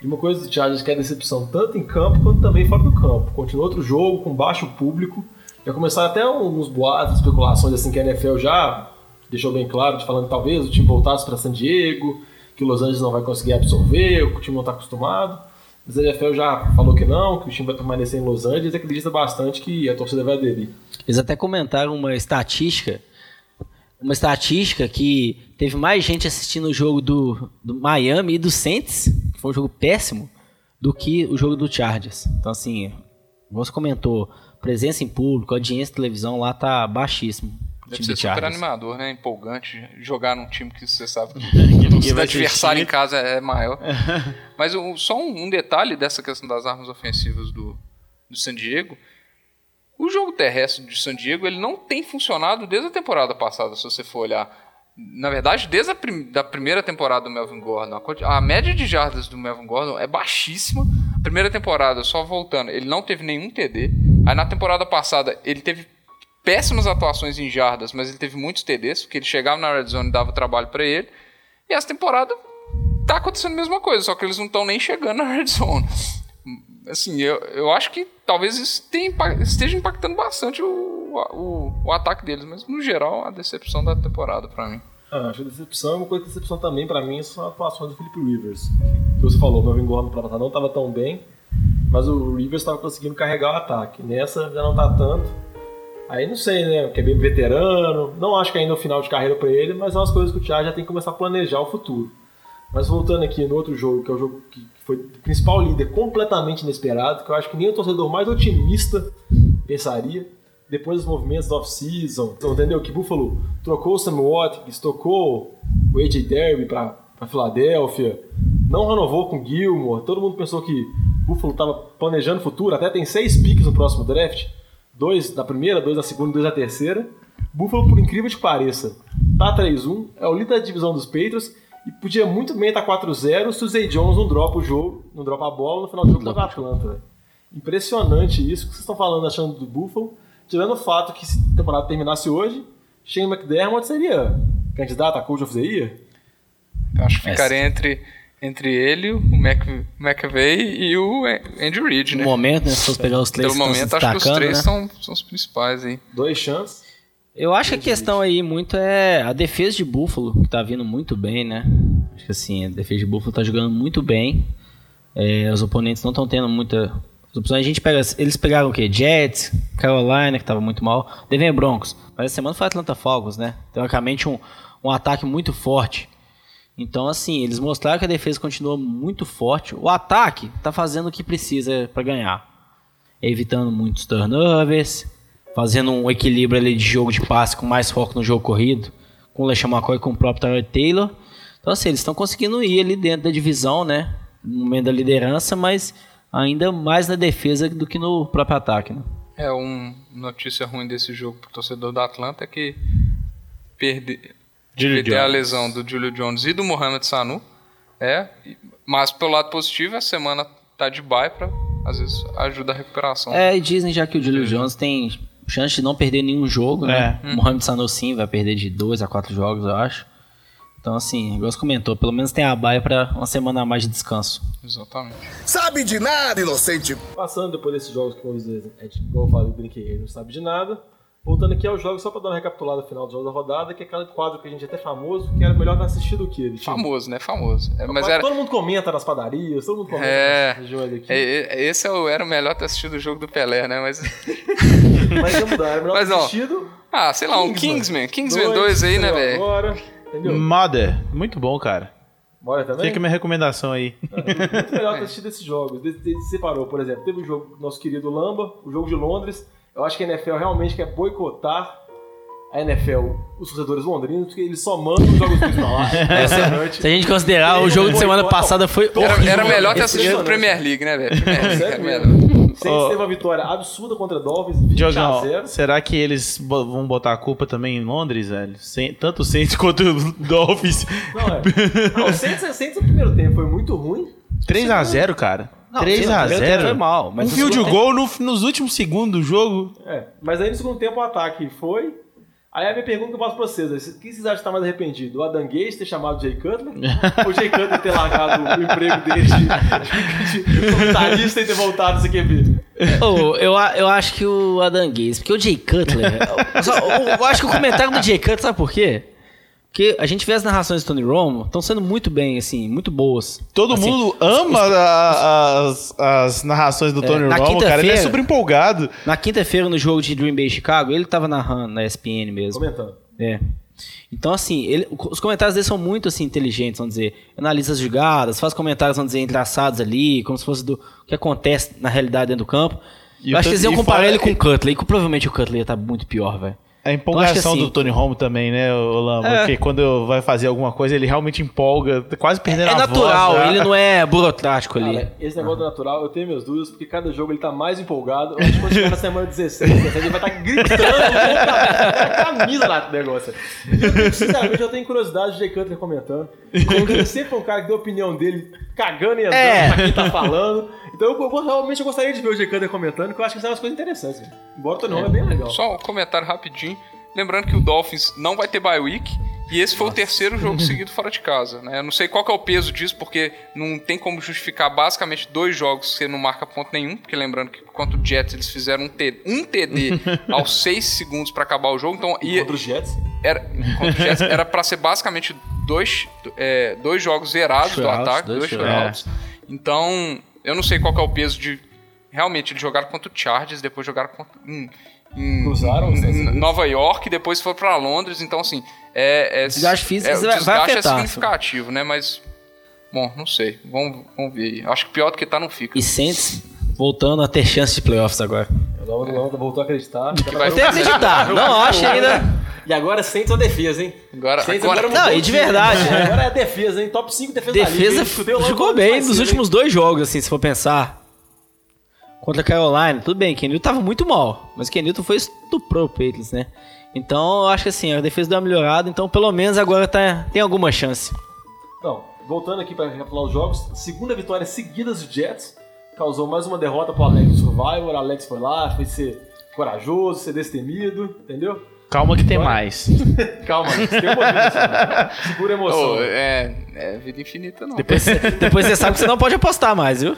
E uma coisa do Chargers que é decepção, tanto em campo quanto também fora do campo. Continua outro jogo com baixo público. Já começaram até uns boatos, especulações assim que a NFL já deixou bem claro, de falando que talvez o time voltasse para San Diego, que Los Angeles não vai conseguir absorver, o time não está acostumado. Mas a NFL já falou que não, que o time vai permanecer em Los Angeles e acredita bastante que a torcida vai aderir. Eles até comentaram uma estatística. Uma estatística que teve mais gente assistindo o jogo do, do Miami e do Saints, que foi um jogo péssimo, do que o jogo do Chargers. Então, assim, você comentou, presença em público, audiência de televisão lá tá baixíssimo. Deve ser super animador, né? Empolgante jogar num time que você sabe que o adversário em casa é maior. Mas um- só um, um detalhe dessa questão das armas ofensivas do, do San Diego. O jogo terrestre de San Diego ele não tem funcionado desde a temporada passada, se você for olhar. Na verdade, desde a prim- da primeira temporada do Melvin Gordon. A, a média de jardas do Melvin Gordon é baixíssima. A primeira temporada, só voltando, ele não teve nenhum TD. Aí na temporada passada, ele teve péssimas atuações em jardas, mas ele teve muitos TDs, porque ele chegava na red zone e dava trabalho para ele. E essa temporada tá acontecendo a mesma coisa, só que eles não estão nem chegando na red zone. Assim, eu, eu acho que talvez isso tenha esteja impactando bastante o, o, o ataque deles, mas no geral a decepção da temporada para mim. Ah, acho que decepção, uma coisa que decepção também pra mim são as atuações do Felipe Rivers. Que você falou, o Melvin Gordon no passado não estava tão bem, mas o Rivers estava conseguindo carregar o ataque. Nessa já não tá tanto. Aí não sei, né? Que é bem veterano. Não acho que ainda é o final de carreira pra ele, mas é umas coisas que o Thiago já tem que começar a planejar o futuro. Mas voltando aqui no outro jogo, que é o jogo que foi o principal líder completamente inesperado, que eu acho que nem o torcedor mais otimista pensaria, depois dos movimentos do off-season, entendeu? Que Buffalo trocou o Sam Watkins, tocou o AJ Derby pra Filadélfia, não renovou com Gilmore, todo mundo pensou que Buffalo tava planejando o futuro, até tem seis picks no próximo draft, dois da primeira, dois da segunda, dois da terceira. Buffalo, por incrível que pareça, tá 3-1, é o líder da divisão dos Patriots e podia muito bem estar 4-0 se o Zay Jones não dropa o jogo, não dropa a bola no final do jogo contra o Atlanta. Impressionante isso que vocês estão falando, achando do Buffalo, tirando o fato que se a temporada terminasse hoje, Shane McDermott seria candidato a Coach of the Year. Eu acho que É. ficaria entre, entre ele, o Mac, McVay e o Andrew Reid, No né? momento, né, se fosse pegar os três Pelo momento, acho que os três né? são, são os principais aí. Dois chances. Eu acho que a questão aí muito é a defesa de Buffalo, que tá vindo muito bem, né? Acho que assim, a defesa de Buffalo tá jogando muito bem. É, os oponentes não estão tendo muita opções. A gente pega, eles pegaram o quê? Jets, Carolina, que tava muito mal, Denver Broncos. Mas essa semana foi Atlanta Falcons, né? Teoricamente um, um ataque muito forte. Então, assim, eles mostraram que a defesa continua muito forte. O ataque tá fazendo o que precisa para ganhar. Evitando muitos turnovers, fazendo um equilíbrio ali de jogo de passe com mais foco no jogo corrido, com o LeSean McCoy e com o próprio Tyler Taylor. Então, assim, eles estão conseguindo ir ali dentro da divisão, né? No momento da liderança, mas ainda mais na defesa do que no próprio ataque, né? É, uma notícia ruim desse jogo pro torcedor da Atlanta é que perde, Julio a Jones. lesão do Julio Jones e do Mohamed Sanu. É, mas pelo lado positivo, a semana tá de bye pra, às vezes, ajuda a recuperação. É, e dizem já que o Julio Jones tem chance de não perder nenhum jogo, né? É. O Mohamed Sanu sim vai perder de dois a quatro jogos, eu acho. Então, assim, igual você comentou, pelo menos tem a baia pra uma semana a mais de descanso. Exatamente. Sabe de nada, inocente. Passando depois desses jogos que dizer, é, tipo, igual eu falei, eu brinquei, ele não sabe de nada. Voltando aqui aos jogos, só pra dar uma recapitulada final dos jogos da rodada, que é aquele quadro que a gente é até famoso, que era melhor ter assistido o quê? Ele tinha- Famoso, né? Famoso. É, mas Mas era. Todo mundo comenta nas padarias, todo mundo comenta É. regiões aqui. é, é, Esse é o- era o melhor ter assistido o jogo do Pelé, né? Mas. Mas ia mudar, era melhor Mas, ter assistido. Ah, sei lá, um Kingsman. Kingsman 2 aí, né, velho? Agora, entendeu? Mother, muito bom, cara. Bora também? Fica a minha recomendação aí. Muito melhor ter assistido esses jogos. Que separou, por exemplo, teve o jogo do nosso querido Lamba, o jogo de Londres. Eu acho que a NFL realmente quer boicotar a NFL, os torcedores londrinos, porque eles só mandam os jogos ruins pra lá. É impressionante. Se a gente considerar, o jogo de semana passada foi Era, horrível. era melhor ter assistido ano, Premier League, né, velho? Premier League era melhor. Saints Ó. teve uma vitória absurda contra Dolphins, 20 a Diogão, 0. será que eles vão botar a culpa também em Londres, velho? Sem- tanto o Saints quanto o Dolphins. Não, é. Não, o Saints, o Saints no primeiro tempo foi muito ruim. 3x0, cara. Não, sim, no primeiro tempo 3x0. foi mal, mas um field segundo goal no- nos últimos segundos do jogo. É, mas aí no segundo tempo o ataque foi. Aí a minha pergunta que eu faço pra vocês: é, o que vocês acham que tá mais arrependido? O Adam Gates ter chamado o Jay Cutler? ou o Jay Cutler ter largado o emprego dele de, de, de comentarista e ter voltado no CQB? Ô, eu, a- eu acho que o Adam Gaze, porque o Jay Cutler. só- eu- eu acho que o comentário do Jay Cutler, sabe por quê? Porque a gente vê as narrações do Tony Romo, estão sendo muito bem, assim, muito boas. Todo Assim, mundo ama a- as, as narrações do Tony na Romo, cara. Ele é super empolgado. Na quinta-feira, no jogo de Green Bay Chicago, ele tava narrando na ESPN mesmo. Comentando. É. Então, assim, ele- os comentários dele são muito assim, inteligentes, vamos dizer. Analisa as jogadas, faz comentários, vamos dizer, engraçados ali, como se fosse do que acontece na realidade dentro do campo. E eu acho que eles iam comparar ele com o Cutler, e que provavelmente o Cutler ia estar muito pior, velho. A Eu empolgação assim- do Tony Romo também, né, ô Lamba? É. Porque quando vai fazer alguma coisa, ele realmente empolga, quase perdendo É a natural, voz. já. ele não é burocrático ali. Cara, esse negócio do natural, eu tenho minhas dúvidas, porque cada jogo ele tá mais empolgado. Eu acho que quando chegar na semana 16, 17, ele vai estar gritando com a camisa lá do negócio. Eu, sinceramente, eu tenho curiosidade de Jay Cutler comentando. Porque ele sempre foi um cara que deu a opinião dele cagando e andando É. pra quem tá falando. Então eu, eu realmente eu gostaria de ver o Jay Cutler comentando, que eu acho que são umas coisas interessantes. Embora o Tony Romo é bem legal. Só um comentário rapidinho. Lembrando que o Dolphins não vai ter bye week. E esse foi o terceiro jogo seguido fora de casa. Né? Eu não sei qual que é o peso disso, porque não tem como justificar basicamente dois jogos que você não marca ponto nenhum. Porque lembrando que contra o Jets eles fizeram um, T- um TD aos seis segundos pra acabar o jogo. Então ia, Contra os Jets. era, contra o Jets, era pra ser basicamente dois, é, dois jogos zerados do ataque, dois dois shootouts. shootouts. Então, eu não sei qual que é o peso de. Realmente, eles jogaram contra o Chargers, depois jogaram contra. Em, em- Cruzaram Estados Unidos. Nova York, depois foi pra Londres. Então, assim, é. é Desgaste físico é, o vai- vai desgaste é afetar. significativo, né? Mas. Bom, não sei. Vamos, vamos ver aí. Acho que pior do que tá não fica. E Saints voltando a ter chance de playoffs agora. O o Lamba voltou a acreditar. Tem que acreditar, não acho ainda. E agora Saints é defesa, hein? Agora- Saints agora- mudou Não, e de time. verdade, né? Agora é defesa, hein? Top 5 defesa, da Defesa liga. Fudeu logo jogou bem nos últimos dois jogos, assim, se for pensar. Contra a Carolina, tudo bem, Kenilton tava muito mal, mas Kenilton foi estuprou o Patriots, né? Então, eu acho que assim, a defesa deu uma melhorada, então pelo menos agora tá, tem alguma chance. Não, voltando aqui para recapitular os jogos, segunda vitória seguida dos Jets, causou mais uma derrota pro Alex Survivor, Alex foi lá, foi ser corajoso, ser destemido, entendeu? Calma que tem Bora. mais. Calma, tem um disso, Segura a emoção. Ô, é, é vida infinita, não. Depois, depois você sabe que você não pode apostar mais, viu?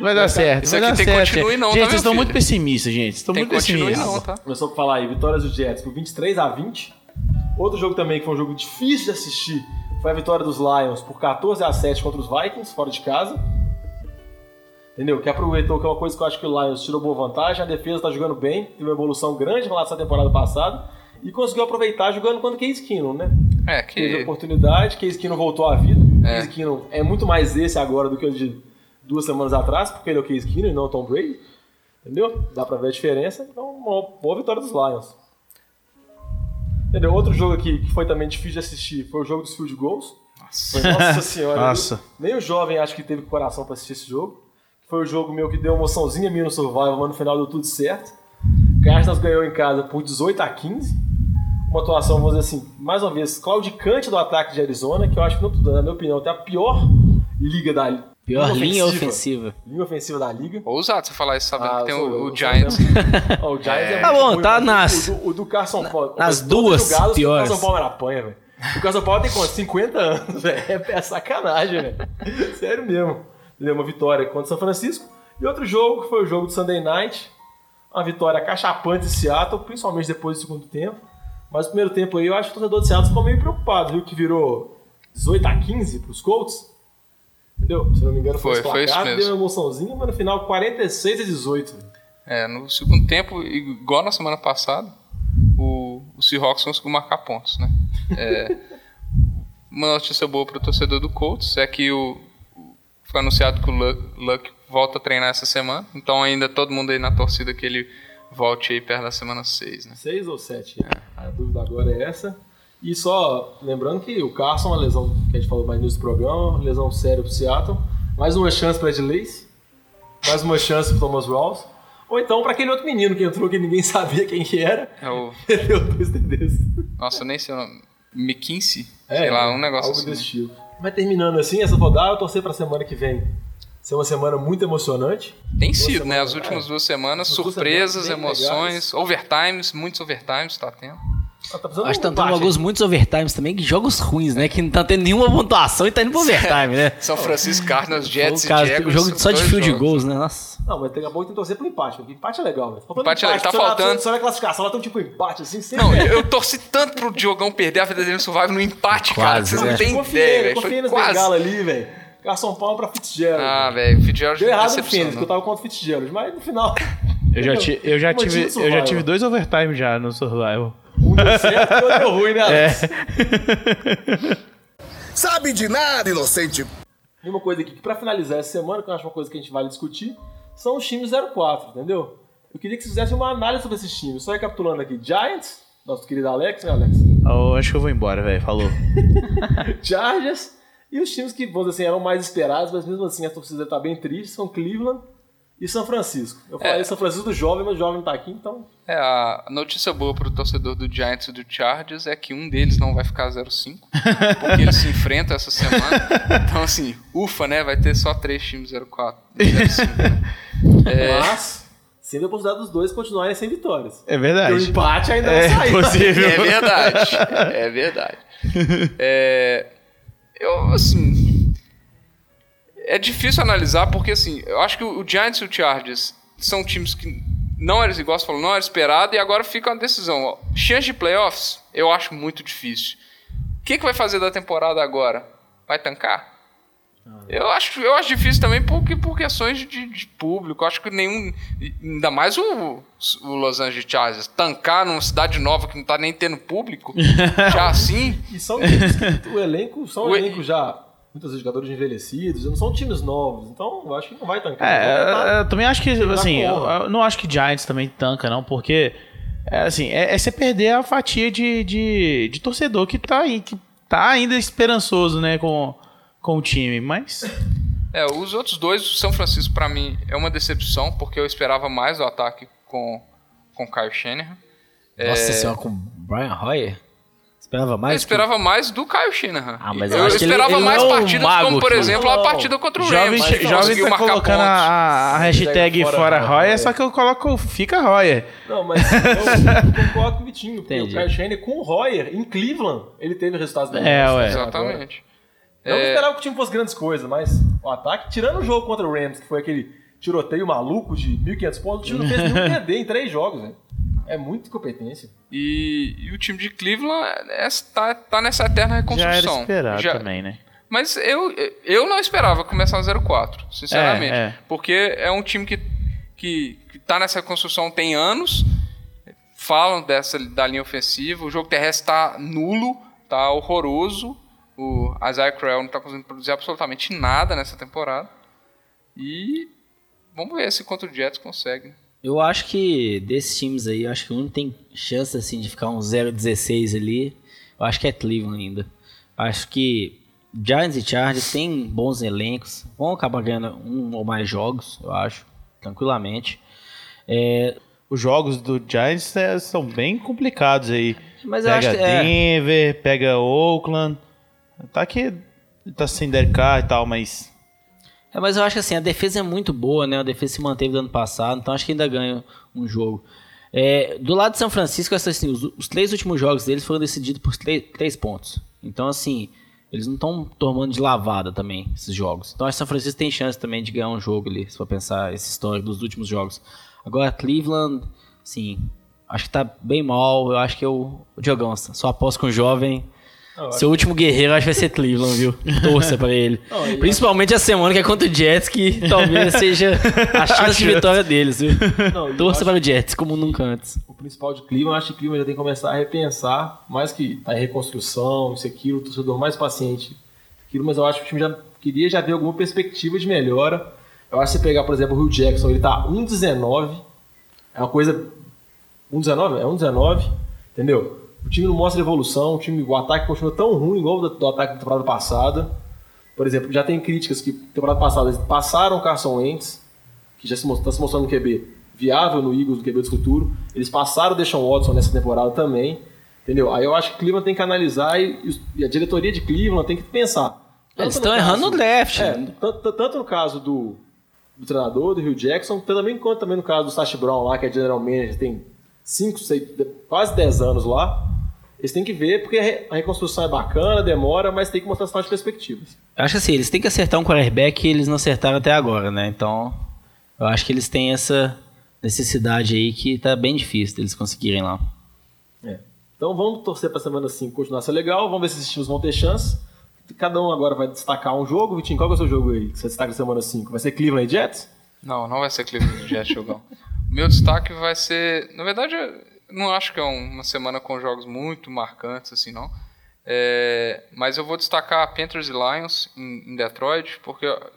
Vai dar certo, Isso vai aqui dar tem certo. continue gente. não, tá, gente, meu vocês estão muito pessimistas, gente. Vocês Estão muito pessimistas. não, tá? Começou a falar aí, vitórias dos Jets por 23 a 20. Outro jogo também que foi um jogo difícil de assistir foi a vitória dos Lions por 14 a 7 contra os Vikings, fora de casa. Entendeu? Que aproveitou que é uma coisa que eu acho que o Lions tirou boa vantagem, a defesa tá jogando bem, teve uma evolução grande em relação à temporada passada e conseguiu aproveitar jogando contra o Case Keenum, né? É, Teve a que. oportunidade, Case Keenum voltou à vida. É. Case Keenum é muito mais esse agora do que o de duas semanas atrás, porque ele é o Case e não o Tom Brady. Entendeu? Dá pra ver a diferença. Então, uma boa vitória dos Lions. Entendeu? Outro jogo aqui que foi também difícil de assistir foi o jogo dos field goals. Foi, nossa senhora. Nossa. Nem o jovem acho que teve coração pra assistir esse jogo. Foi o jogo meu que deu uma emoçãozinha minha no Survival, mas no final deu tudo certo. Cardinals ganhou em casa por 18 a 15. Uma atuação, vamos dizer assim, mais uma vez, claudicante do ataque de Arizona, que eu acho que, na minha opinião, até a pior liga da Pior linha ofensiva. Linha ofensiva da liga. Ousado você falar isso, sabendo Ah, que tem sou o, o Giants. Ó, o Giants é, Tá muito bom, ruim, tá mas nas- O do, o do Carson Palmer. nas duas jogadas, piores. O Carson Palmer apanha, velho. O Carson Palmer tem quanto? 50 anos, velho. É sacanagem, velho. Sério mesmo. Entendeu? Uma vitória contra o São Francisco. E outro jogo, que foi o jogo do Sunday Night. Uma vitória cachapante de Seattle, principalmente depois do segundo tempo. Mas no primeiro tempo aí, eu acho que o torcedor de Seattle ficou meio preocupado, viu? Que virou 18 a 15 pros Colts. Entendeu? Se não me engano, foi, Foi, foi isso mesmo. Deu uma emoçãozinha, mas no final 46 a 18. É, no segundo tempo, igual na semana passada, o, o Seahawks conseguiu marcar pontos, né? É, uma notícia boa para o torcedor do Colts é que o, foi anunciado que o Luck, Luck volta a treinar essa semana, então ainda todo mundo aí na torcida que ele volte aí perto da semana 6, né? 6 ou 7? A dúvida agora é essa. E só lembrando que o Carson, uma lesão que a gente falou mais no programa, lesão séria pro Seattle. Mais uma chance para Ed Lace. Mais uma chance pro Thomas Rawls. Ou então para aquele outro menino que entrou que ninguém sabia quem que era. É o, dois TDs. nossa, eu nem sei o nome. McKinsey? É, sei lá, um negócio algo assim. desse tipo. Mas terminando assim, essa rodada, eu torcer pra semana que vem ser uma semana muito emocionante. Tem Duas sido, né? As últimas é. duas semanas, As duas surpresas, semanas emoções, overtimes, muitos overtimes tá tendo. Tá precisando Acho que de um estão tendo alguns muitos overtimes também, que jogos ruins, né? Que não tá tendo nenhuma pontuação e tá indo pro overtime, né? São Francisco Cardinals, Jets o caso, e Jaguars. jogo só de field jogos. goals, né? Nossa. Não, mas daqui a pouco tem que torcer pro empate, porque empate é legal, velho. Faltando Empate é legal, tá faltando. Se olha a classificação, ela tem um tipo empate assim, sempre. Não, eu, torci tanto pro Diogão perder a Verdadeiro Survival no empate, cara. Quase, Vocês não né? têm ideia, velho. confia Foi nos quase. Bengala ali, velho. Garçom Palma pra Fitzgerald. Ah, velho, Fitzgerald Deu errado no. Fênix, que eu tava contra o Fitzgerald, mas no final. Eu já, ti- eu já, tive, eu já tive dois overtime já no Survival. Um deu certo o outro deu ruim, né, Alex? Sabe de nada, inocente. E uma coisa aqui, que pra finalizar essa semana, que eu acho uma coisa que a gente vale discutir, são os times 04, entendeu? Eu queria que vocês fizessem uma análise sobre esses times. Só recapitulando aqui, Giants, nosso querido Alex, né, Alex? Eu acho que eu vou embora, velho. Falou. Chargers e os times que, vamos dizer assim, eram mais esperados, mas mesmo assim a torcida tá bem triste, são Cleveland e São Francisco. Eu falei São Francisco do jovem, mas o jovem não tá aqui, então... É, a notícia boa pro torcedor do Giants e do Chargers é que um deles não vai ficar 0-5, porque eles se enfrentam essa semana. Então, assim, ufa, né? Vai ter só três times 0-4, 0-5, né? É, Mas, sempre a possibilidade dos dois continuarem sem vitórias. É Porque o verdade. empate ainda É não saiu. possível. É verdade. É verdade. É, eu, assim. É difícil analisar porque, assim, eu acho que o Giants e o Chargers são times que não era, igual você falou, não era esperado e agora fica uma decisão. ó. Chance de playoffs, eu acho muito difícil. O que, que vai fazer da temporada agora? Vai tancar? Eu acho, eu acho difícil também porque, por questões de, de público. Eu acho que nenhum. Ainda mais o, o Los Angeles Chargers. Tancar numa cidade nova que não tá nem tendo público. já assim. E são times que o elenco, são O elenco já, muitos jogadores envelhecidos, não são times novos, então eu acho que não vai tancar. Vai tentar. É, eu também acho que, assim, eu, não acho que Giants também tanca, não, porque, é, assim, é, é você perder a fatia de, de, de torcedor que tá, aí, que tá ainda esperançoso, né, com, com o time, mas... É, os outros dois, o São Francisco, pra mim, é uma decepção, porque eu esperava mais do ataque com, com o Kyle Shanahan. Nossa senhora, com o Brian Hoyer? Esperava mais? eu esperava mais do Kyle Shanahan. Ah, mas eu eu que ele- esperava ele mais é partidas mago como, por que- exemplo, a partida contra o Jovem, Rams. mas que jovem tá colocando a, pontos. a- a hashtag Fora fora Royer. Royer, só que eu coloco fica Royer. Não, mas eu concordo com o Vitinho, porque Entendi. o Kyle Shanahan com o Royer, em Cleveland, ele teve resultados melhores. É, ué. Exatamente. Eu não É. esperava que o time fosse grandes coisas, mas o ataque, tirando o jogo contra o Rams, que foi aquele tiroteio maluco de 1.500 pontos, o time não fez nenhum TD em três jogos, velho. É muita incompetência. E, e o time de Cleveland é, tá, tá nessa eterna reconstrução. Já era esperado Já- também, né? Mas eu, eu não esperava começar 0-4, sinceramente. É, é. Porque é um time que, que, que tá nessa construção tem anos. Falam dessa, da linha ofensiva. O jogo terrestre tá nulo, tá horroroso. O Isaiah Crowell não tá conseguindo produzir absolutamente nada nessa temporada. E vamos ver se contra o Jets consegue. Eu acho que desses times aí, eu acho que o único que tem chance assim de ficar um 0-16 ali, eu acho que é Cleveland ainda. Acho que Giants e Chargers têm bons elencos, vão acabar ganhando um ou mais jogos, eu acho, tranquilamente. É, Os jogos do Giants é, são bem complicados aí. mas pega acho que é, Denver, pega Oakland. Tá que tá sem Derek e tal, mas É, mas eu acho que assim, a defesa é muito boa, né? A defesa se manteve do ano passado, então acho que ainda ganha um jogo. É, do lado de São Francisco, assim, os, os três últimos jogos deles foram decididos por três, três pontos. Então, assim, eles não estão tomando de lavada também esses jogos. Então, acho que São Francisco tem chance também de ganhar um jogo ali, se for pensar esse histórico dos últimos jogos. Agora, Cleveland, sim, acho que tá bem mal. Eu acho que eu, o Diogão, só aposto com o jovem. Seu último guerreiro acho que vai ser Cleveland, viu? Torça pra ele. Não, Principalmente a semana que é contra o Jets, que talvez seja a chance de vitória deles, viu? Não, Torça para o Jets, como nunca antes. o principal de Cleveland, eu acho que Cleveland já tem que começar a repensar, mais que tá em reconstrução, isso aquilo, o torcedor mais paciente, aquilo, mas eu acho que o time já queria já ver alguma perspectiva de melhora. Eu acho que você pegar, por exemplo, o Rio Jackson, ele tá 1,19, é uma coisa 1,19? É 1,19, entendeu? O time não mostra evolução, o time, o ataque continua tão ruim igual o do, do ataque da temporada passada. Por exemplo, já tem críticas que temporada passada eles passaram o Carson Wentz, que já se está se mostrando um QB viável no Eagles, no QB do futuro. Eles passaram o Deshaun Watson nessa temporada também, entendeu? Aí eu acho que Cleveland tem que analisar e, e a diretoria de Cleveland tem que pensar. Eles estão no errando no caso- draft. É, tanto, tanto no caso do, do treinador, do Rio Jackson, também quanto também no caso do Sash Brown lá, que é general manager, tem 5, 6, quase 10 anos lá. Eles têm que ver, porque a re- a reconstrução é bacana, demora, mas tem que mostrar as perspectivas. Eu acho que assim, eles têm que acertar um quarterback que eles não acertaram até agora, né? Então, eu acho que eles têm essa necessidade aí que tá bem difícil deles conseguirem lá. É. Então vamos torcer para a semana 5 continuar a ser legal, vamos ver se esses times vão ter chance. Cada um agora vai destacar um jogo. Vitinho, qual que é o seu jogo aí que você destaca na semana 5? Vai ser Cleveland e Jets? Não, não vai ser Cleveland Jets jogão. O meu destaque vai ser, na verdade, eu não acho que é um- uma semana com jogos muito marcantes assim, não. É, mas eu vou destacar Panthers e Lions em, em Detroit, porque eu,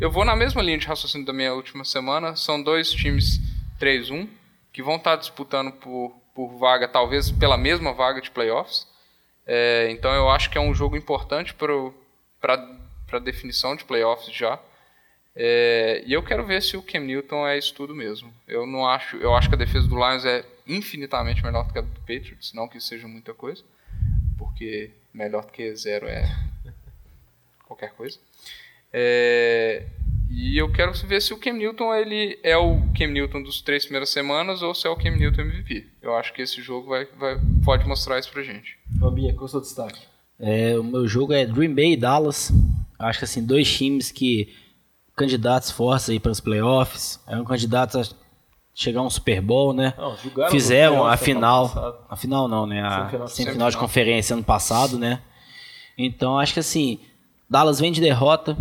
eu vou na mesma linha de raciocínio da minha última semana. São dois times 3-1 que vão estar disputando por, por vaga, talvez pela mesma vaga de playoffs. É, então eu acho que é um jogo importante para a definição de playoffs já. É, e eu quero ver se o Cam Newton é isso tudo mesmo. Eu não acho, eu acho que a defesa do Lions é infinitamente melhor do que a do Patriots, não que isso seja muita coisa, porque melhor do que zero é qualquer coisa. É, e eu quero ver se o Cam Newton ele é o Cam Newton dos três primeiras semanas ou se é o Cam Newton MVP. Eu acho que esse jogo vai, vai, pode mostrar isso pra gente. Rambinha, qual é o seu destaque? É, o meu jogo é Green Bay e Dallas. Acho que assim, dois times que candidatos fortes aí para os playoffs. Eram candidatos a chegar um Super Bowl, né? Não, Fizeram a final. A final não, né? A Semifinal. semifinal de conferência ano passado, né? Então acho que assim, Dallas vem de derrota.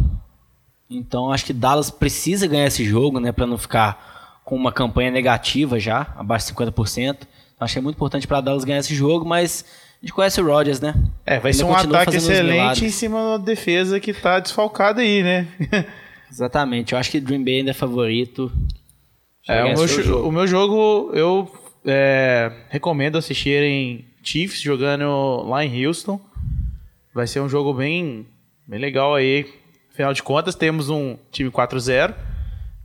Então acho que Dallas precisa ganhar esse jogo, né? Para não ficar com uma campanha negativa já, abaixo de 50%. Então, acho que é muito importante para Dallas ganhar esse jogo, mas a gente conhece o Rodgers, né? É, vai Ainda ser um ataque excelente em cima da defesa que tá desfalcada aí, né? Exatamente. Eu acho que Green Bay ainda é favorito. É, o, meu, jogo. o meu jogo, eu é, recomendo assistirem Chiefs jogando lá em Houston. Vai ser um jogo bem, bem legal aí. Afinal de contas, temos um time 4-0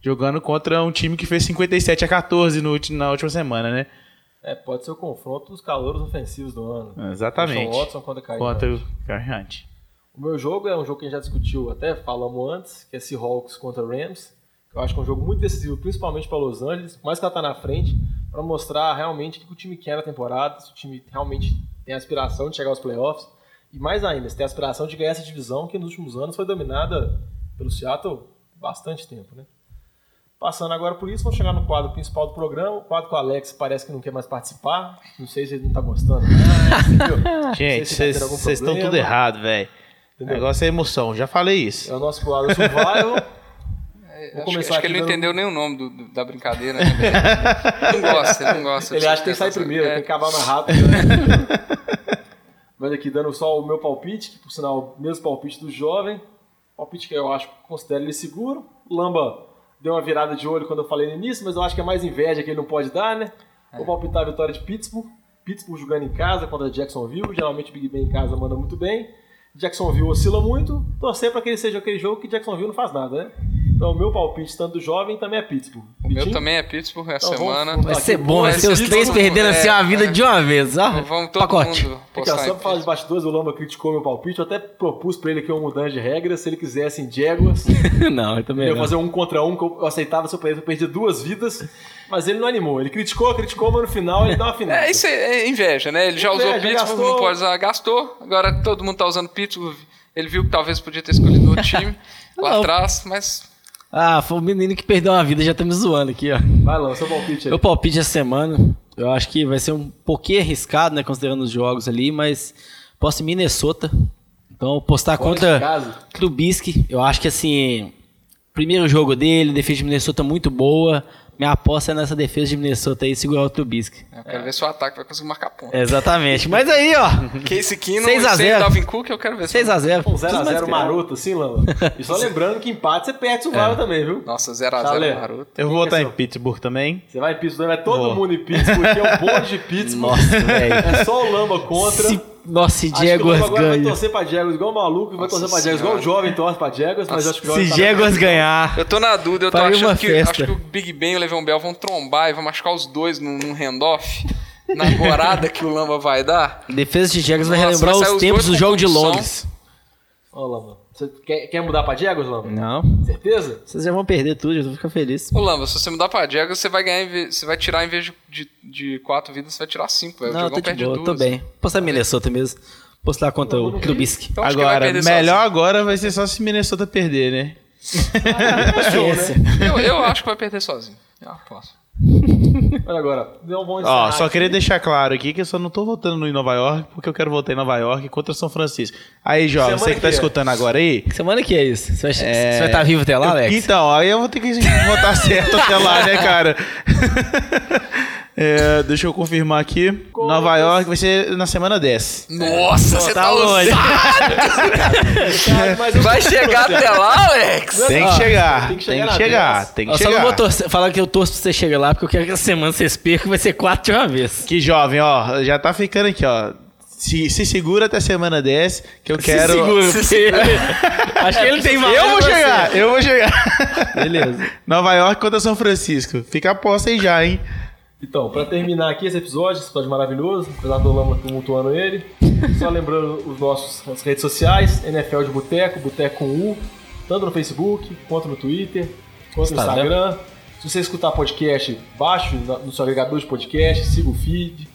jogando contra um time que fez 57 a 14 no, na última semana, né? É, pode ser o confronto dos calouros ofensivos do ano. Exatamente. Watson contra Kyrie Contra Irving. o Hunt. O meu jogo é um jogo que a gente já discutiu, até falamos antes, que é Seahawks contra Rams. Que Eu acho que é um jogo muito decisivo, principalmente para Los Angeles, mais que ela tá na frente, para mostrar realmente o que o time quer na temporada, se o time realmente tem a aspiração de chegar aos playoffs. E mais ainda, se tem a aspiração de ganhar essa divisão que nos últimos anos foi dominada pelo Seattle há bastante tempo, né? Passando agora por isso, vamos chegar no quadro principal do programa. O quadro que o Alex parece que não quer mais participar. Não sei se ele não tá gostando Gente, tá vocês estão tudo errado, velho. O negócio é emoção, já falei isso. É o nosso quadro Survival. Acho, começar acho que ele não dando- entendeu nem o nome do- do- da brincadeira. Né? ele não gosta, ele não gosta. Ele acha que tem que sair primeiro, é. tem que acabar mais rápido. Né? Mas aqui dando só o meu palpite, que por sinal, o mesmo palpite do jovem. Palpite que eu acho, considero ele seguro. Lamba deu uma virada de olho quando eu falei no início, mas eu acho que é mais inveja que ele não pode dar, né? Vou palpitar a vitória de Pittsburgh. Pittsburgh jogando em casa contra Jacksonville. Geralmente o Big Ben em casa manda muito bem. Jacksonville oscila muito. Torcer para que ele seja aquele jogo que Jacksonville não faz nada, né? Então, o meu palpite, tanto do jovem, também é Pittsburgh. O meu Vitinho? também é Pittsburgh essa Então, vamos- semana. vamos Vai Aqui, ser bom, vai ser os três perdendo assim é, a vida é. de uma vez. Ó, Vamos todo pacote. mundo Aqui, postar ó, só pra falar de bastidores, o Lamba criticou meu palpite. Eu até propus pra ele aqui uma mudança de regras. Se ele quisesse em Jaguars, não, eu também eu ia fazer um contra um, que eu aceitava se eu perdesse, eu perdi duas vidas. Mas ele não animou. Ele criticou, criticou, mas no final ele deu uma final. É, isso é, é inveja, né? Ele já Inveja, usou Pittsburgh, gastou. não pode usar, gastou. Agora todo mundo tá usando Pittsburgh. Ele viu que talvez podia ter escolhido outro time lá Não. atrás, mas Ah, foi o menino que perdeu uma vida, já tá me zoando aqui, ó. Vai lá, seu palpite aí. Meu palpite essa semana, eu acho que vai ser um pouquinho arriscado, né, considerando os jogos ali, mas posso em Minnesota. Então, postar Fora contra. Trubisky. Eu acho que, assim, primeiro jogo dele, defesa de Minnesota muito boa. Minha aposta é nessa defesa de Minnesota aí, segurar o Trubisky. eu quero ver se o ataque vai conseguir marcar ponto. Exatamente. Mas aí, ó, 6 a e sem 0. Dalvin Cook, eu quero ver se 6x0. Um 0x0 maroto, assim, Lamba. E só lembrando que empate você perde o Vara também, viu? Nossa, 0x0 Chalé. maroto. Eu vou Quem que votar é em? Pittsburgh também. Você vai em Pittsburgh, vai todo Vou. mundo em Pittsburgh, porque é o bonde de Pittsburgh. Nossa, velho. É só o Lamba contra. Se, nossa, se Jaguars agora vai ganha. torcer pra Jaguars igual maluco, vai torcer pra Jaguars igual jovem torce pra Jaguars, mas acho que o Se jovem tá- Jaguars ganhar, Eu tô na dúvida, eu tô achando que, festa. acho que o Big Ben e o Le'Veon Bell vão trombar e vão machucar os dois num, num handoff. Na gorada que o Lamba vai dar. defesa de Jaguars vai relembrar vai os os tempos do jogo de. Londres. Ó, Lamba, você quer, quer mudar pra Jaguars, Lamba? Não, Certeza? vocês já vão perder tudo, já vou ficar feliz. Ô Lamba, se você mudar pra Jaguars, você vai ganhar, em vez- você vai tirar em vez de, de, de quatro vidas, você vai tirar cinco. Não, eu tô de boa, tô duas. bem. Postar Minnesota mesmo. Postar contra o Trubisky. Então acho que vai Agora, melhor sozinho. agora vai ser só se Minnesota perder, né? Paciência. Eu, eu acho que vai perder sozinho. Eu aposto. Olha agora, não vamos Ó, encerrar só aqui. queria deixar claro aqui que eu só não tô votando em Nova York porque eu quero votar em Nova York contra São Francisco. Aí, Jó, Semana você que tá que é. escutando agora aí. Que semana que é isso? Você vai, você é, estar vivo até lá, eu- Alex? Então, aí eu vou ter que votar certo até lá, né, cara? É, deixa eu confirmar aqui. Nova York vai ser na semana 10. Nossa, você tá, longe. Mas eu- Vai chegar até lá, Alex? Tem que chegar, tem tem que que chegar chegar, na 10. tem que Eu só não chegar. vou torcer, falar que eu torço pra você chegar lá, porque eu quero que essa semana vocês percam, vai ser quatro de uma vez. Que jovem, ó, já tá ficando aqui, ó. Se, se segura até semana 10, que eu quero. Se segura, Acho que ele tem valor. Eu vou chegar, eu vou chegar. Beleza. Nova York contra São Francisco. Fica a aposta aí já, hein? Então, pra terminar aqui esse episódio, esse episódio maravilhoso, apesar do Lama tumultuando ele, só lembrando os nossos as redes sociais, NFL de Boteco, Boteco com U, tanto no Facebook, quanto no Twitter, quanto no Instagram. Se você escutar podcast, baixe na- no seu agregador de podcast, siga o feed.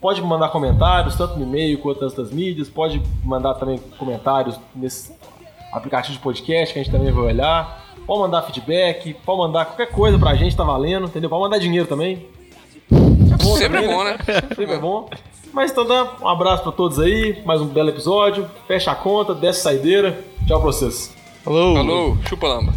Pode mandar comentários, tanto no e-mail quanto nas outras mídias. Pode mandar também comentários nesse aplicativo de podcast que a gente também vai olhar. Pode mandar feedback, pode mandar qualquer coisa pra gente, tá valendo, entendeu? Pode mandar dinheiro também. Bom Sempre também, bom, né? Sempre é bom. Mas então dá um abraço pra todos aí, mais um belo episódio. Fecha a conta, desce a saideira. Tchau pra vocês. Falou. Falou, chupa lamba.